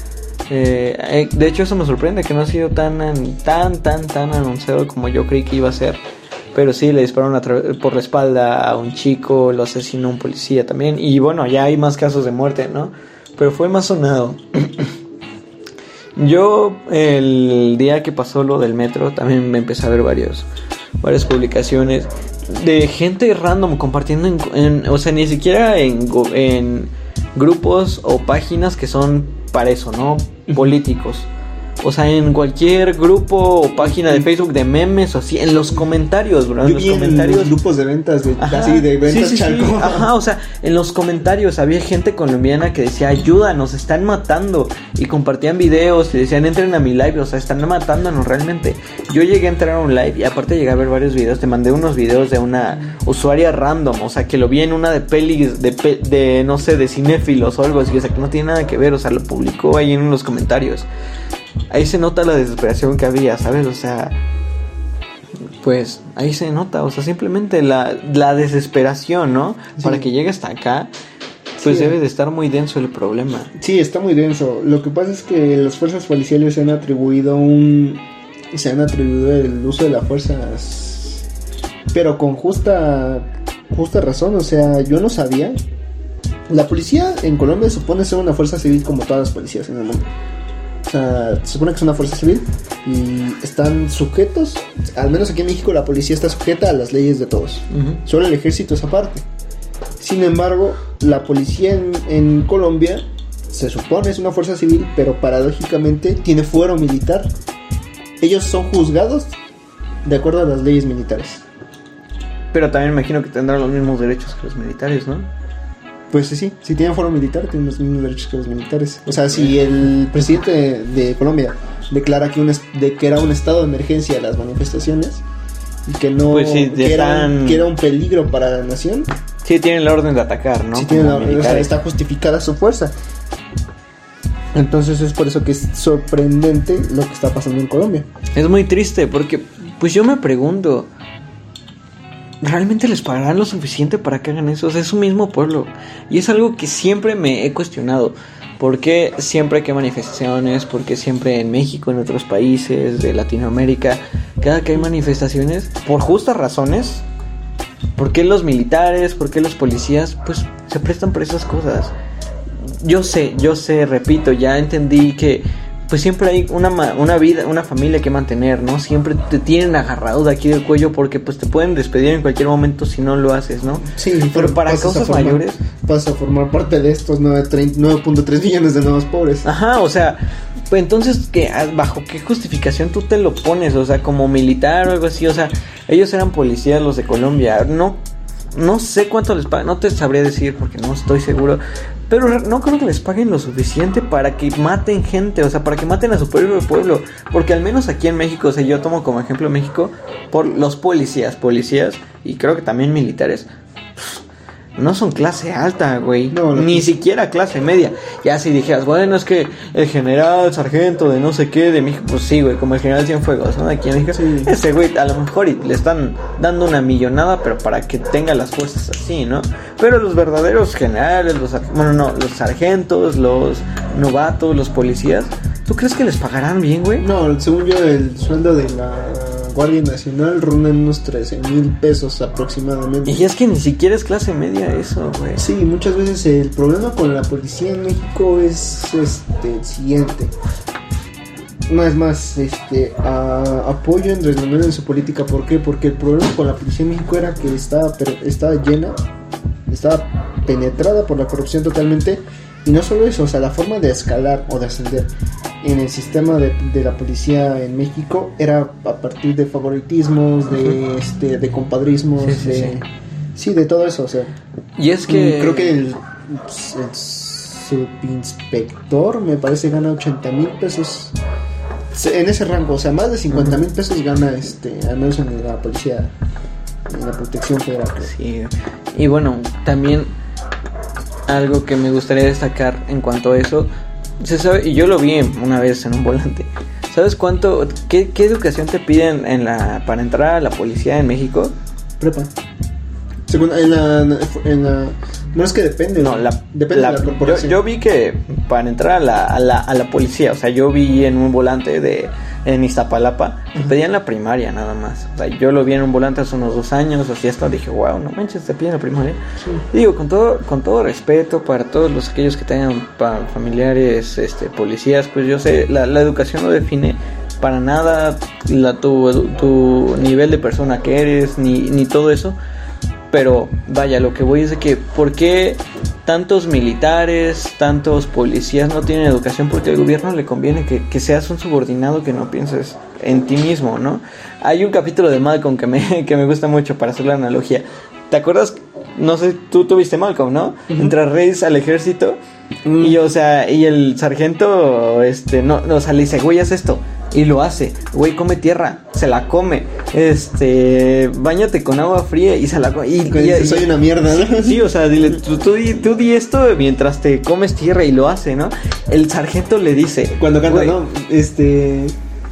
Eh, eh, de hecho, eso me sorprende que no ha sido tan, an- tan, tan, tan anunciado como yo creí que iba a ser. Pero sí, le dispararon por la espalda a un chico, lo asesinó un policía también. Y bueno, ya hay más casos de muerte, ¿no? Pero fue más sonado. Yo el día que pasó lo del metro también me empecé a ver varios, varias publicaciones de gente random compartiendo, en, en- o sea, ni siquiera en, en grupos o páginas que son para eso, ¿no? Políticos. O sea, en cualquier grupo o página de Facebook de memes o así, en los comentarios, bro. En Yo los vi en comentarios. los grupos de ventas, Ajá. así de ventas Sí, sí. Ajá, o sea, en los comentarios había gente colombiana que decía, ayuda, nos están matando. Y compartían videos y decían, entren a mi live, o sea, están matándonos realmente. Yo llegué a entrar a un live y aparte llegué a ver varios videos, te mandé unos videos de una usuaria random, o sea, que lo vi en una de pelis, de, pe- de no sé, de cinéfilos o algo así, o sea, que no tiene nada que ver, o sea, lo publicó ahí en los comentarios. Ahí se nota la desesperación que había, ¿sabes? O sea, pues ahí se nota, o sea, simplemente la, la desesperación, ¿no? Sí. Para que llegue hasta acá, pues Sí. debe de estar muy denso el problema. Sí, está muy denso. Lo que pasa es que las fuerzas policiales se han atribuido un. Se han atribuido el uso de la fuerza. Pero con justa. Justa razón. O sea, yo no sabía. La policía en Colombia supone ser una fuerza civil como todas las policías en el mundo. O sea, se supone que es una fuerza civil y están sujetos, al menos aquí en México la policía está sujeta a las leyes de todos. Solo el ejército es aparte. Sin embargo, la policía en, en Colombia se supone es una fuerza civil, pero paradójicamente tiene fuero militar. Ellos son juzgados de acuerdo a las leyes militares. Pero también imagino que tendrán los mismos derechos que los militares, ¿no? Pues sí, sí, si tienen fuero militar, tienen los mismos derechos que los militares. O sea, si el presidente de, de Colombia declara que, un es- de que era un estado de emergencia las manifestaciones y que no Pues sí, que, era, un- están- que era un peligro para la nación, Sí, tienen la orden de atacar, ¿no? sí tiene Como la- o sea, está justificada su fuerza. Entonces es por eso que es sorprendente lo que está pasando en Colombia. Es muy triste porque, pues yo me pregunto, ¿realmente les pagarán lo suficiente para que hagan eso? Es su mismo pueblo. Y es algo que siempre me he cuestionado. ¿Por qué siempre que hay manifestaciones? ¿Por qué siempre en México, en otros países de Latinoamérica, cada que hay manifestaciones, por justas razones? ¿Por qué los militares, por qué los policías, pues se prestan por esas cosas? yo sé, yo sé, repito, ya entendí que pues siempre hay una, una vida, una familia que mantener, ¿no? Siempre te tienen agarrado de aquí del cuello porque pues te pueden despedir en cualquier momento si no lo haces, ¿no? Sí, Pero para causas formar- mayores- Vas a formar parte de estos 9.3 9.3 millones de nuevos pobres. Ajá, o sea, pues entonces, ¿qué, ¿bajo qué justificación tú te lo pones? O sea, como militar o algo así, o sea, ellos eran policías los de Colombia, no, no sé cuánto les pagan, no te sabría decir porque no estoy seguro, pero no creo que les paguen lo suficiente para que maten gente, o sea, para que maten a su propio pueblo, porque al menos aquí en México, o sea, yo tomo como ejemplo México por los policías, policías y creo que también militares no son clase alta, güey. No, no. Ni siquiera clase media. Ya si dijeras, bueno, es que el general, sargento de no sé qué, de México, pues sí, güey, como el general Cienfuegos, ¿no? Aquí en México. Sí. Ese güey, a lo mejor le están dando una millonada, pero para que tenga las fuerzas así, ¿no? Pero los verdaderos generales, los, bueno, no, los sargentos, los novatos, los policías, ¿tú crees que les pagarán bien, güey? No, según yo, el sueldo de la Guardia Nacional ronda en unos 13 mil pesos aproximadamente. Y es que ni siquiera es clase media eso, güey. Sí, muchas veces el problema con la policía en México es este el siguiente. No es más, este, a- apoyo a Andrés Manuel en su política. ¿Por qué? Porque el problema con la policía en México era que estaba, estaba llena, estaba penetrada por la corrupción totalmente. Y no solo eso, o sea, la forma de escalar o de ascender en el sistema de, de la policía en México era a partir de favoritismos, de, este, de compadrismos, Sí, sí, de... sí. sí, de todo eso, o sea. Y es que... Mm, Creo que el, el subinspector me parece gana 80 mil pesos. En ese rango, o sea, más de 50 mil pesos gana este, al menos en la policía, en la protección federal. Sí, y bueno, también algo que me gustaría destacar en cuanto a eso, se sabe, y yo lo vi una vez en un volante. ¿Sabes cuánto, qué, qué educación te piden en la, para entrar a la policía en México? Prepa. Según, en la, en la. No es que depende. No, la, depende la- de la yo, corporación. yo vi que para entrar a la, a, la, a la policía, o sea, yo vi en un volante de en Iztapalapa, te pedían la primaria nada más. O sea, yo lo vi en un volante hace unos dos años, así hasta dije, wow, no manches, te piden la primaria. Sí. Digo, con todo, con todo respeto para todos los aquellos que tengan familiares, este, policías, pues yo sé, la, la educación no define para nada la, tu, tu nivel de persona que eres, ni, ni todo eso. Pero vaya, lo que voy es de que, ¿por qué tantos militares, tantos policías no tienen educación? Porque al gobierno le conviene que, que seas un subordinado que no pienses en ti mismo, ¿no? Hay un capítulo de Malcolm que me, que me gusta mucho para hacer la analogía. ¿Te acuerdas? No sé, tú tuviste Malcolm, ¿no? Entra Reyes al ejército Mm. y, o sea, y el sargento, este, no, no, o sea, le dice, güey, haz esto. Y lo hace. Güey, come tierra. Se la come. Este, bañate con agua fría y se la come. Y, y- soy una mierda, ¿no? Sí, o sea, dile, tú, tú di, tú di esto mientras te comes tierra y lo hace, ¿no? El sargento le dice. Cuando canta, "Güey, ¿no? Este.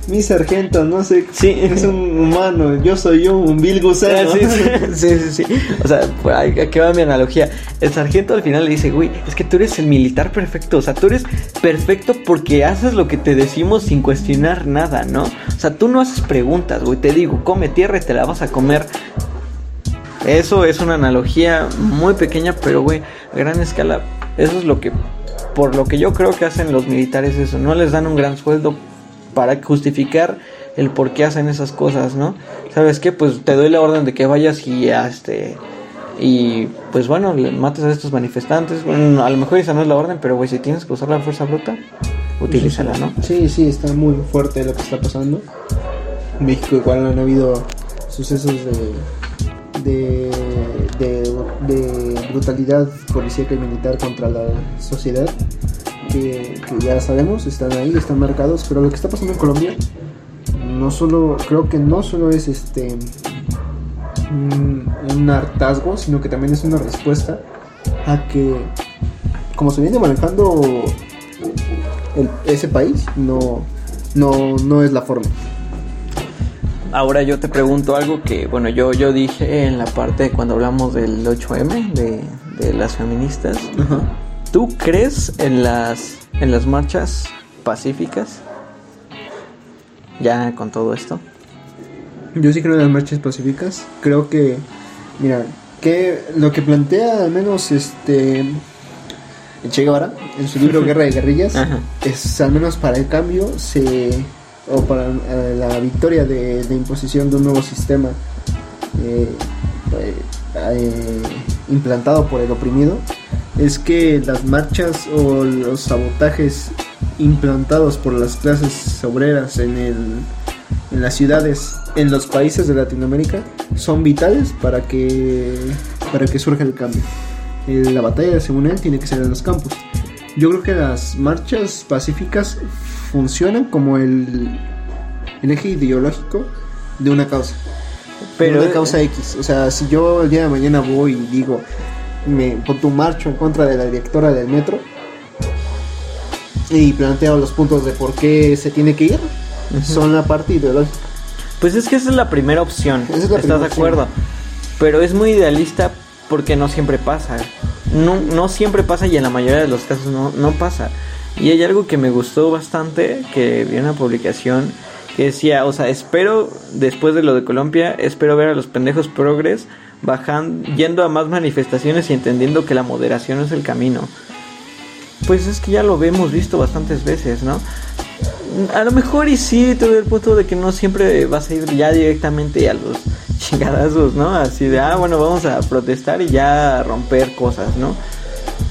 Mi sargento, no sé. Sí. Es un humano. Yo soy yo, un vil Ah, gusano. sí, sí, sí, sí, sí. O sea, pues, aquí va mi analogía. El sargento al final le dice, güey, es que tú eres el militar perfecto. O sea, tú eres perfecto porque haces lo que te decimos sin cuestionar nada, ¿no? O sea, tú no haces preguntas, güey. Te digo, come tierra y te la vas a comer. Eso es una analogía muy pequeña, pero, güey, a gran escala, eso es lo que, por lo que yo creo que hacen los militares eso. No les dan un gran sueldo para justificar el por qué hacen esas cosas, ¿no? ¿Sabes qué? Pues te doy la orden de que vayas y este y pues bueno, le mates a estos manifestantes. Bueno, a lo mejor esa no es la orden, pero güey, si tienes que usar la fuerza bruta, utilízala, ¿no? Sí, sí, está muy fuerte lo que está pasando. En México igual han habido sucesos de, de, de, de brutalidad policíaca y militar contra la sociedad. Que, que ya sabemos, están ahí, están marcados, pero lo que está pasando en Colombia no solo, creo que no solo es este un, un hartazgo, sino que también es una respuesta a que como se viene manejando el- ese país, no, no, no es la forma. Ahora yo te pregunto algo que, bueno, yo, yo dije en la parte cuando hablamos del 8M, de, de las feministas. ¿Tú crees en las, en las marchas pacíficas? Ya con todo esto. Yo sí creo en las marchas pacíficas. Creo que, mira, que lo que plantea al menos este Che Guevara en su libro Guerra de Guerrillas Ajá. es al menos para el cambio se o para eh, la victoria de, de imposición de un nuevo sistema eh, eh, implantado por el oprimido es que las marchas o los sabotajes implantados por las clases obreras en el en las ciudades, en los países de Latinoamérica, son vitales para que, para que surja el cambio. La batalla, según él, tiene que ser en los campos. Yo creo que las marchas pacíficas funcionan como el, el eje ideológico de una causa. Pero- Pero una causa X. O sea, si yo el día de mañana voy y digo, me por tu marcho en contra de la directora del metro y planteo los puntos de por qué se tiene que ir. Son la parte ideológica. Pues es que esa es la primera opción. Es la ¿Estás primera de acuerdo? Pero es muy idealista porque no siempre pasa. No, no siempre pasa y en la mayoría de los casos no, no pasa. Y hay algo que me gustó bastante, que vi una publicación que decía, o sea, espero, después de lo de Colombia, espero ver a los pendejos progres bajando, yendo a más manifestaciones y entendiendo que la moderación es el camino. Pues es que ya lo hemos visto bastantes veces, ¿no? A lo mejor y sí, tuve el punto de que no siempre vas a ir ya directamente a los chingadazos, ¿no? Así de, ah, bueno, vamos a protestar y ya romper cosas, ¿no?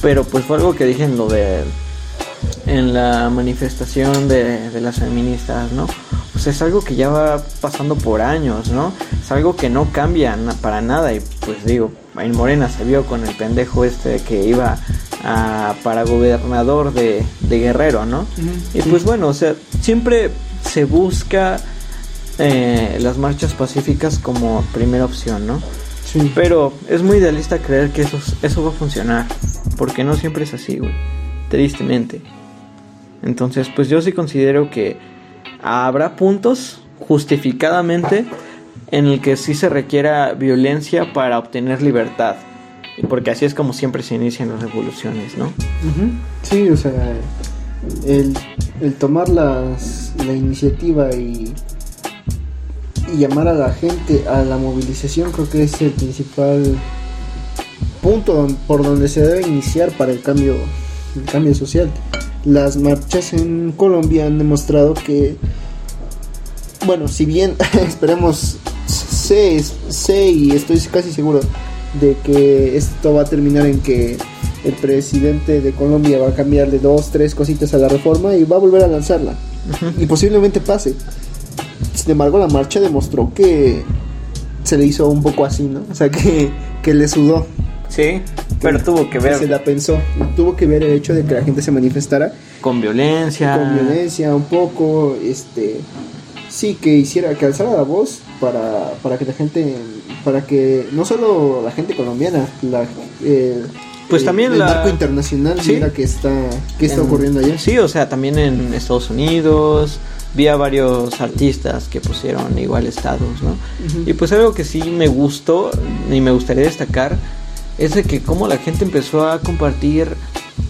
Pero pues fue algo que dije en lo de en la manifestación de, de las feministas, ¿no? Pues es algo que ya va pasando por años, ¿no? Es algo que no cambia para nada y pues digo, en Morena se vio con el pendejo este que iba a, para gobernador de, de Guerrero, ¿no? Y pues bueno, o sea, siempre se busca eh, las marchas pacíficas como primera opción, ¿no? Sí. Pero es muy idealista creer que eso, eso va a funcionar. Porque no siempre es así, güey. Tristemente. Entonces, pues yo sí considero que habrá puntos justificadamente en el que sí se requiera violencia para obtener libertad. Porque así es como siempre se inician las revoluciones, ¿no? Sí, o sea, el, tomar las, la iniciativa y, y llamar a la gente a la movilización creo que es el principal punto por donde se debe iniciar para el cambio, el cambio social. Las marchas en Colombia han demostrado que, bueno, si bien esperemos, sé, sé y estoy casi seguro de que esto va a terminar en que el presidente de Colombia va a cambiarle dos, tres cositas a la reforma y va a volver a lanzarla. Y posiblemente pase. Sin embargo, la marcha demostró que se le hizo un poco así, ¿no? O sea, que, que le sudó. Sí, pero tuvo que se ver la pensó. Tuvo que ver el hecho de que la gente se manifestara con violencia. con violencia un poco, este, sí, que hiciera, que alzara la voz para, para que la gente, para que no solo la gente colombiana, la, eh, Pues eh, también el la- marco internacional Sí. viera que está, que está En- ocurriendo allá. Sí, o sea, también en Estados Unidos vi a varios artistas que pusieron igual estados, ¿no? Ujú. Y pues algo que sí me gustó y me gustaría destacar es de que como la gente empezó a compartir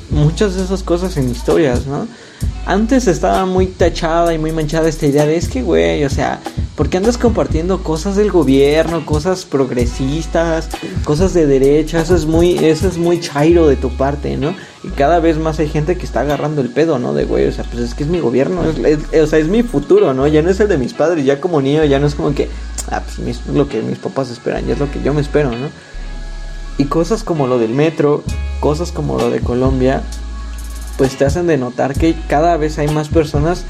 muchas de esas cosas en historias, ¿no? Antes estaba muy tachada y muy manchada esta idea de es que, güey, o sea, ¿por qué andas compartiendo cosas del gobierno, cosas progresistas, cosas de derecha? Eso es muy, eso es muy chairo de tu parte, ¿no? Y cada vez más hay gente que está agarrando el pedo, ¿no? De güey, o sea, pues es que es mi gobierno, es, o sea, es mi futuro, ¿no? Ya no es el de mis padres, ya como niño, ya no es como que, ah, pues lo que mis papás esperan, ya es lo que yo me espero, ¿no? Y cosas como lo del metro, cosas como lo de Colombia, pues te hacen de notar que cada vez hay más personas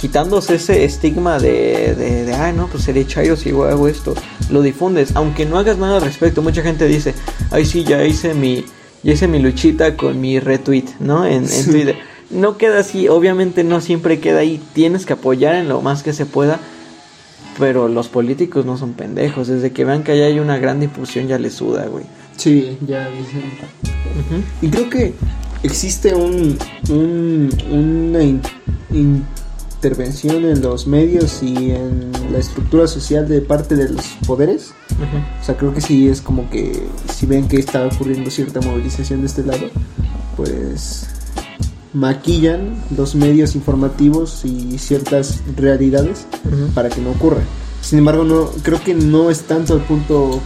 quitándose ese estigma de, de, de ay, no, pues seré chairo si hago esto. Lo difundes, aunque no hagas nada al respecto. Mucha gente dice, ay, sí, ya hice mi, ya hice mi luchita con mi retweet, ¿no? En, en Sí. Twitter. No queda así, obviamente no siempre queda ahí. Tienes que apoyar en lo más que se pueda. Pero los políticos no son pendejos. Desde que vean que ahí hay una gran difusión ya les suda, güey. Sí, ya dicen. Y creo que existe un, un- una in- intervención en los medios y en la estructura social de parte de los poderes. O sea, creo que sí es como que si ven que está ocurriendo cierta movilización de este lado, pues maquillan los medios informativos y ciertas realidades para que no ocurra. Sin embargo, no creo que no es tanto el punto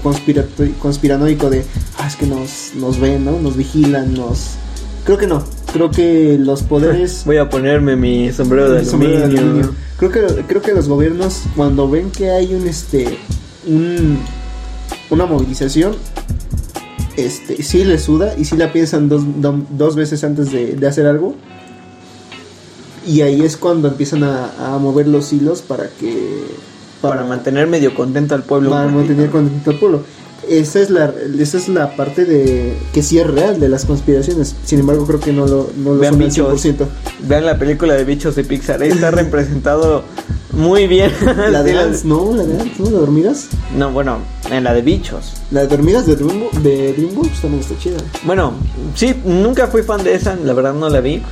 conspiranoico de, ah, es que nos, nos ven, ¿no? Nos vigilan, nos... Creo que no. Creo que los poderes... Voy a ponerme mi sombrero de sombrero de aluminio. Creo que, creo que los gobiernos, cuando ven que hay un, este, un, una movilización, este, sí les suda y sí la piensan dos, do- dos veces antes de, de hacer algo. Y ahí es cuando empiezan a, a mover los hilos para que... Para mantener medio contento al pueblo. para mantener contento al pueblo. Esa es la esa es la parte de que sí es real de las conspiraciones. Sin embargo, creo que no lo no lo Vean son al bichos. 100%. Vean la película de bichos de Pixar. Ahí está representado Muy bien. La de Ants, no, la de Ants, ¿no? La de hormigas. No, bueno, en la de bichos. La de hormigas de, Dreambo- de DreamWorks también está chida. Bueno, sí, nunca fui fan de esa, la verdad no la vi.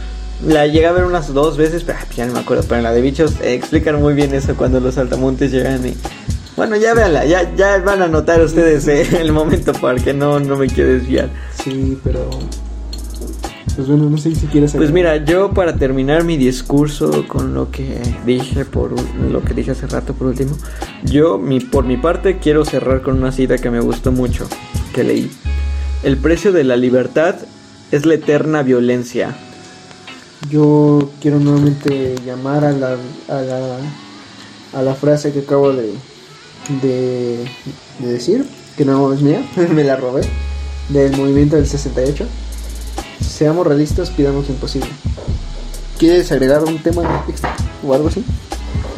La llegué a ver unas dos veces, pero ah, ya no me acuerdo. Pero en la de bichos eh, explican muy bien eso cuando los saltamontes llegan y... Bueno, ya véanla, ya, ya van a notar ustedes eh, el momento para que no, no me quiero desviar. Sí, pero. Pues bueno, no sé si quieres. Pues mira, yo para terminar mi discurso con lo que dije por lo que dije hace rato por último, yo mi, por mi parte quiero cerrar con una cita que me gustó mucho, que leí. El precio de la libertad es la eterna violencia. Yo quiero nuevamente llamar a la, a la, a la frase que acabo de, de, de decir, que no es mía, me la robé, del movimiento del 68. Seamos realistas, pidamos lo imposible. ¿Quieres agregar un tema extra o algo así?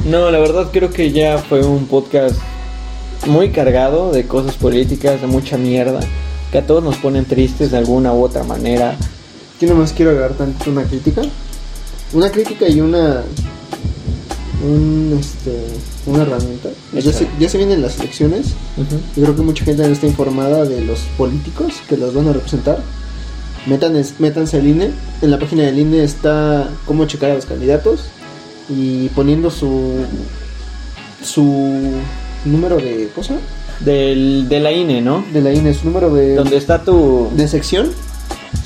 No, la verdad creo que ya fue un podcast muy cargado de cosas políticas, de mucha mierda, que a todos nos ponen tristes de alguna u otra manera. Yo nomás quiero agregar tanto una crítica. Una crítica y una. Un, este, una herramienta. Ya se, ya se vienen las elecciones. Yo creo que mucha gente no está informada de los políticos que los van a representar. Metan, es- métanse al INE. En la página del INE está cómo checar a los candidatos y poniendo su su número de cosa Del, de la INE, ¿no? de la INE, su número de Donde está tu... de sección,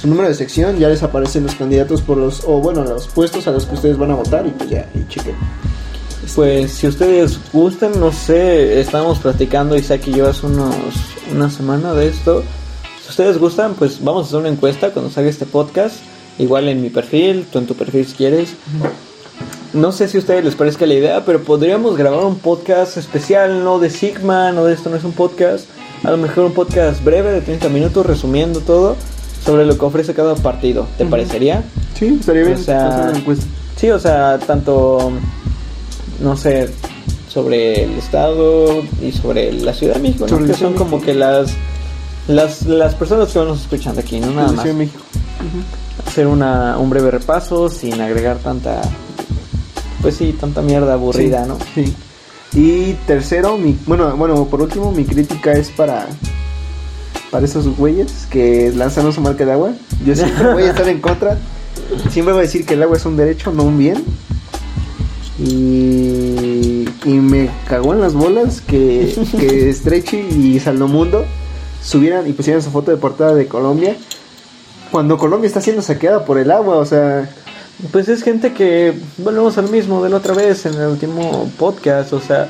su número de sección, ya les aparecen los candidatos por los o bueno los puestos a los que ustedes van a votar y pues ya y chequen. Pues si ustedes gustan, no sé, estamos platicando Isaac y yo hace unos, una semana de esto. Si ustedes gustan, pues vamos a hacer una encuesta cuando salga este podcast. Igual en mi perfil, tú en tu perfil si quieres. No sé si a ustedes les parezca la idea, pero podríamos grabar un podcast especial, no de Sigma, no de esto, no es un podcast. A lo mejor un podcast breve de 30 minutos resumiendo todo sobre lo que ofrece cada partido. ¿Te parecería? Sí, estaría bien O sea. Sí, o sea, tanto, no sé, sobre el Estado y sobre la Ciudad de México, que son como que las, las, las personas que nos escuchan de aquí, no nada más. De México. Hacer una, un breve repaso sin agregar tanta, pues sí, tanta mierda aburrida, Sí, ¿no? Sí. Y tercero, mi, bueno, bueno, por último, mi crítica es para para esos güeyes que lanzaron su marca de agua. Yo siempre voy a estar en contra. Siempre voy a decir que el agua es un derecho, no un bien. Y, y me cagó en las bolas que, que Stretchy y Saldomundo subieran y pusieran su foto de portada de Colombia. Cuando Colombia está siendo saqueada por el agua, o sea, Pues es gente que, volvemos al mismo de la otra vez en el último podcast, o sea,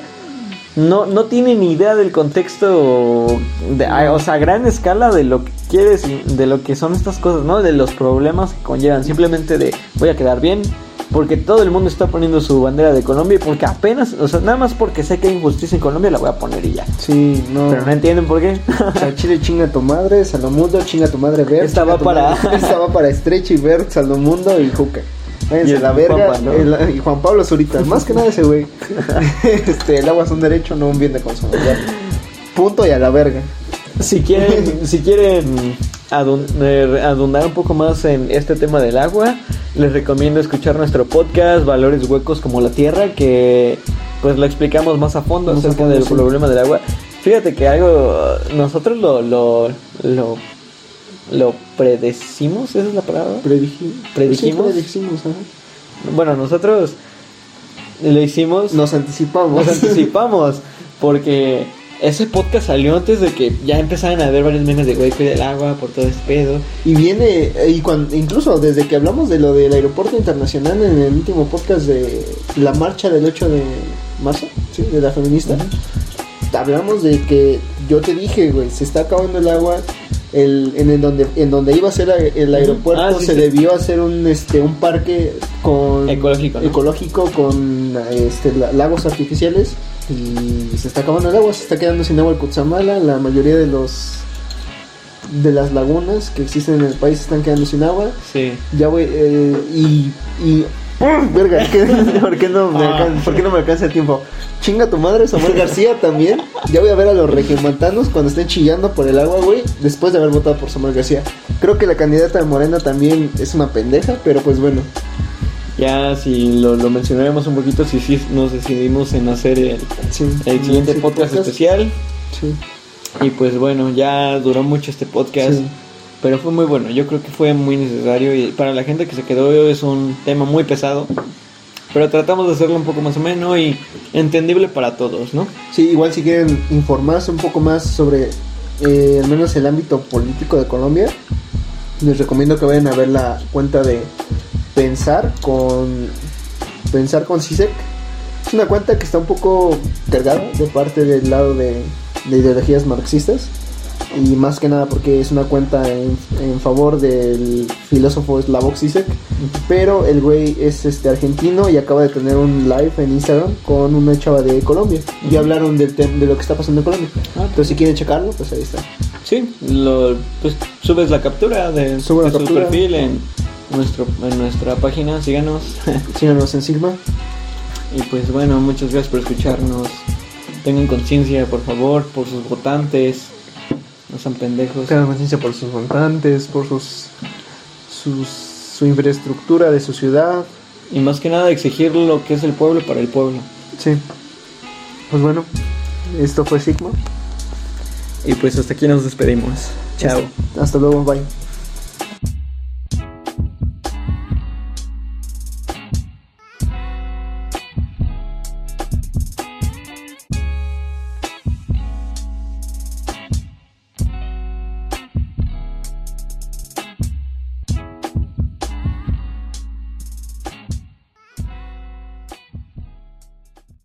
no, no tiene ni idea del contexto, de, a- o sea, a gran escala de lo que quieres, y de lo que son estas cosas, ¿no? De los problemas que conllevan, simplemente de voy a quedar bien, porque todo el mundo está poniendo su bandera de Colombia y porque apenas, o sea, nada más porque sé que hay injusticia en Colombia la voy a poner y ya. sí, no. Pero no entienden por qué. O sea, Chile chinga tu madre, Saldomundo chinga tu madre Bert. Esta va para- madre- Esta va para y Bert, Saldomundo y Juca. Váyanse a la verga. Juanpa, ¿no? el- y Juan Pablo Zurita. Más que nada ese güey. este, el agua es un derecho, no un bien de consumo. ya. Punto y a la verga. Si quieren, si quieren eh, adundar un poco más en este tema del agua, les recomiendo escuchar nuestro podcast Valores Huecos como la Tierra, que pues lo explicamos más a fondo Más a acerca fondo, del sí. problema del agua. Fíjate que algo, nosotros lo, lo, lo, lo predecimos, esa es la palabra. Predijimos. ¿Predijimos? Sí, predijimos, ajá. Bueno, nosotros lo hicimos, Nos anticipamos. nos anticipamos, porque ese podcast salió antes de que ya empezaran a haber varios memes de güey, cuida el agua por todo este pedo. Y viene, eh, y cuando, incluso desde que hablamos de lo del aeropuerto internacional en el último podcast de la marcha del 8 de marzo, ¿sí? de la feminista, hablamos de que yo te dije, güey, se está acabando el agua. El, en, el donde en donde iba a ser el aeropuerto Ah, sí, se sí. debió hacer un este un parque con Ecológico, ¿no? ecológico con este la- lagos artificiales y se está acabando el agua se está quedando sin agua el Cutzamala la mayoría de los de las lagunas que existen en el país están quedando sin agua Sí. ya voy eh, y y verga ¿qué- ¿por qué no me alcanza, por qué no me alcanza el tiempo chinga tu madre Samuel García también ya voy a ver a los regiomontanos cuando estén chillando por el agua güey después de haber votado por Samuel García creo que la candidata de Morena también es una pendeja pero pues bueno Ya si lo, lo mencionaremos un poquito, si sí nos decidimos en hacer el, Sí. el siguiente Sí, podcast, especial. Sí. Y pues bueno, ya duró mucho este podcast. Sí. Pero fue muy bueno, yo creo que fue muy necesario y para la gente que se quedó es un tema muy pesado. Pero tratamos de hacerlo un poco más o menos y entendible para todos, ¿no? Sí, igual si quieren informarse un poco más sobre eh, al menos el ámbito político de Colombia, les recomiendo que vayan a ver la cuenta de Pensar con Pensar con CISEC. Es una cuenta que está un poco cargada de parte del lado de ideologías marxistas y más que nada porque es una cuenta en, en favor del filósofo Slavoj Zizek, pero el güey es este argentino y acaba de tener un live en Instagram con una chava de Colombia y hablaron del de lo que está pasando en Colombia. Ah, Entonces si quieren checarlo, pues ahí está. Sí, lo, pues subes la captura de, Subo la su captura. perfil en, nuestro, en nuestra página, síganos. Síganos en Sigma. y pues bueno, muchas gracias por escucharnos. Tengan conciencia, por favor, por sus votantes. No sean pendejos. Tengan conciencia por sus votantes, por sus, sus su infraestructura de su ciudad. Y más que nada exigir lo que es el pueblo para el pueblo. Sí. Pues bueno, esto fue Sigma. Y pues hasta aquí nos despedimos. Chao. Hasta luego, bye.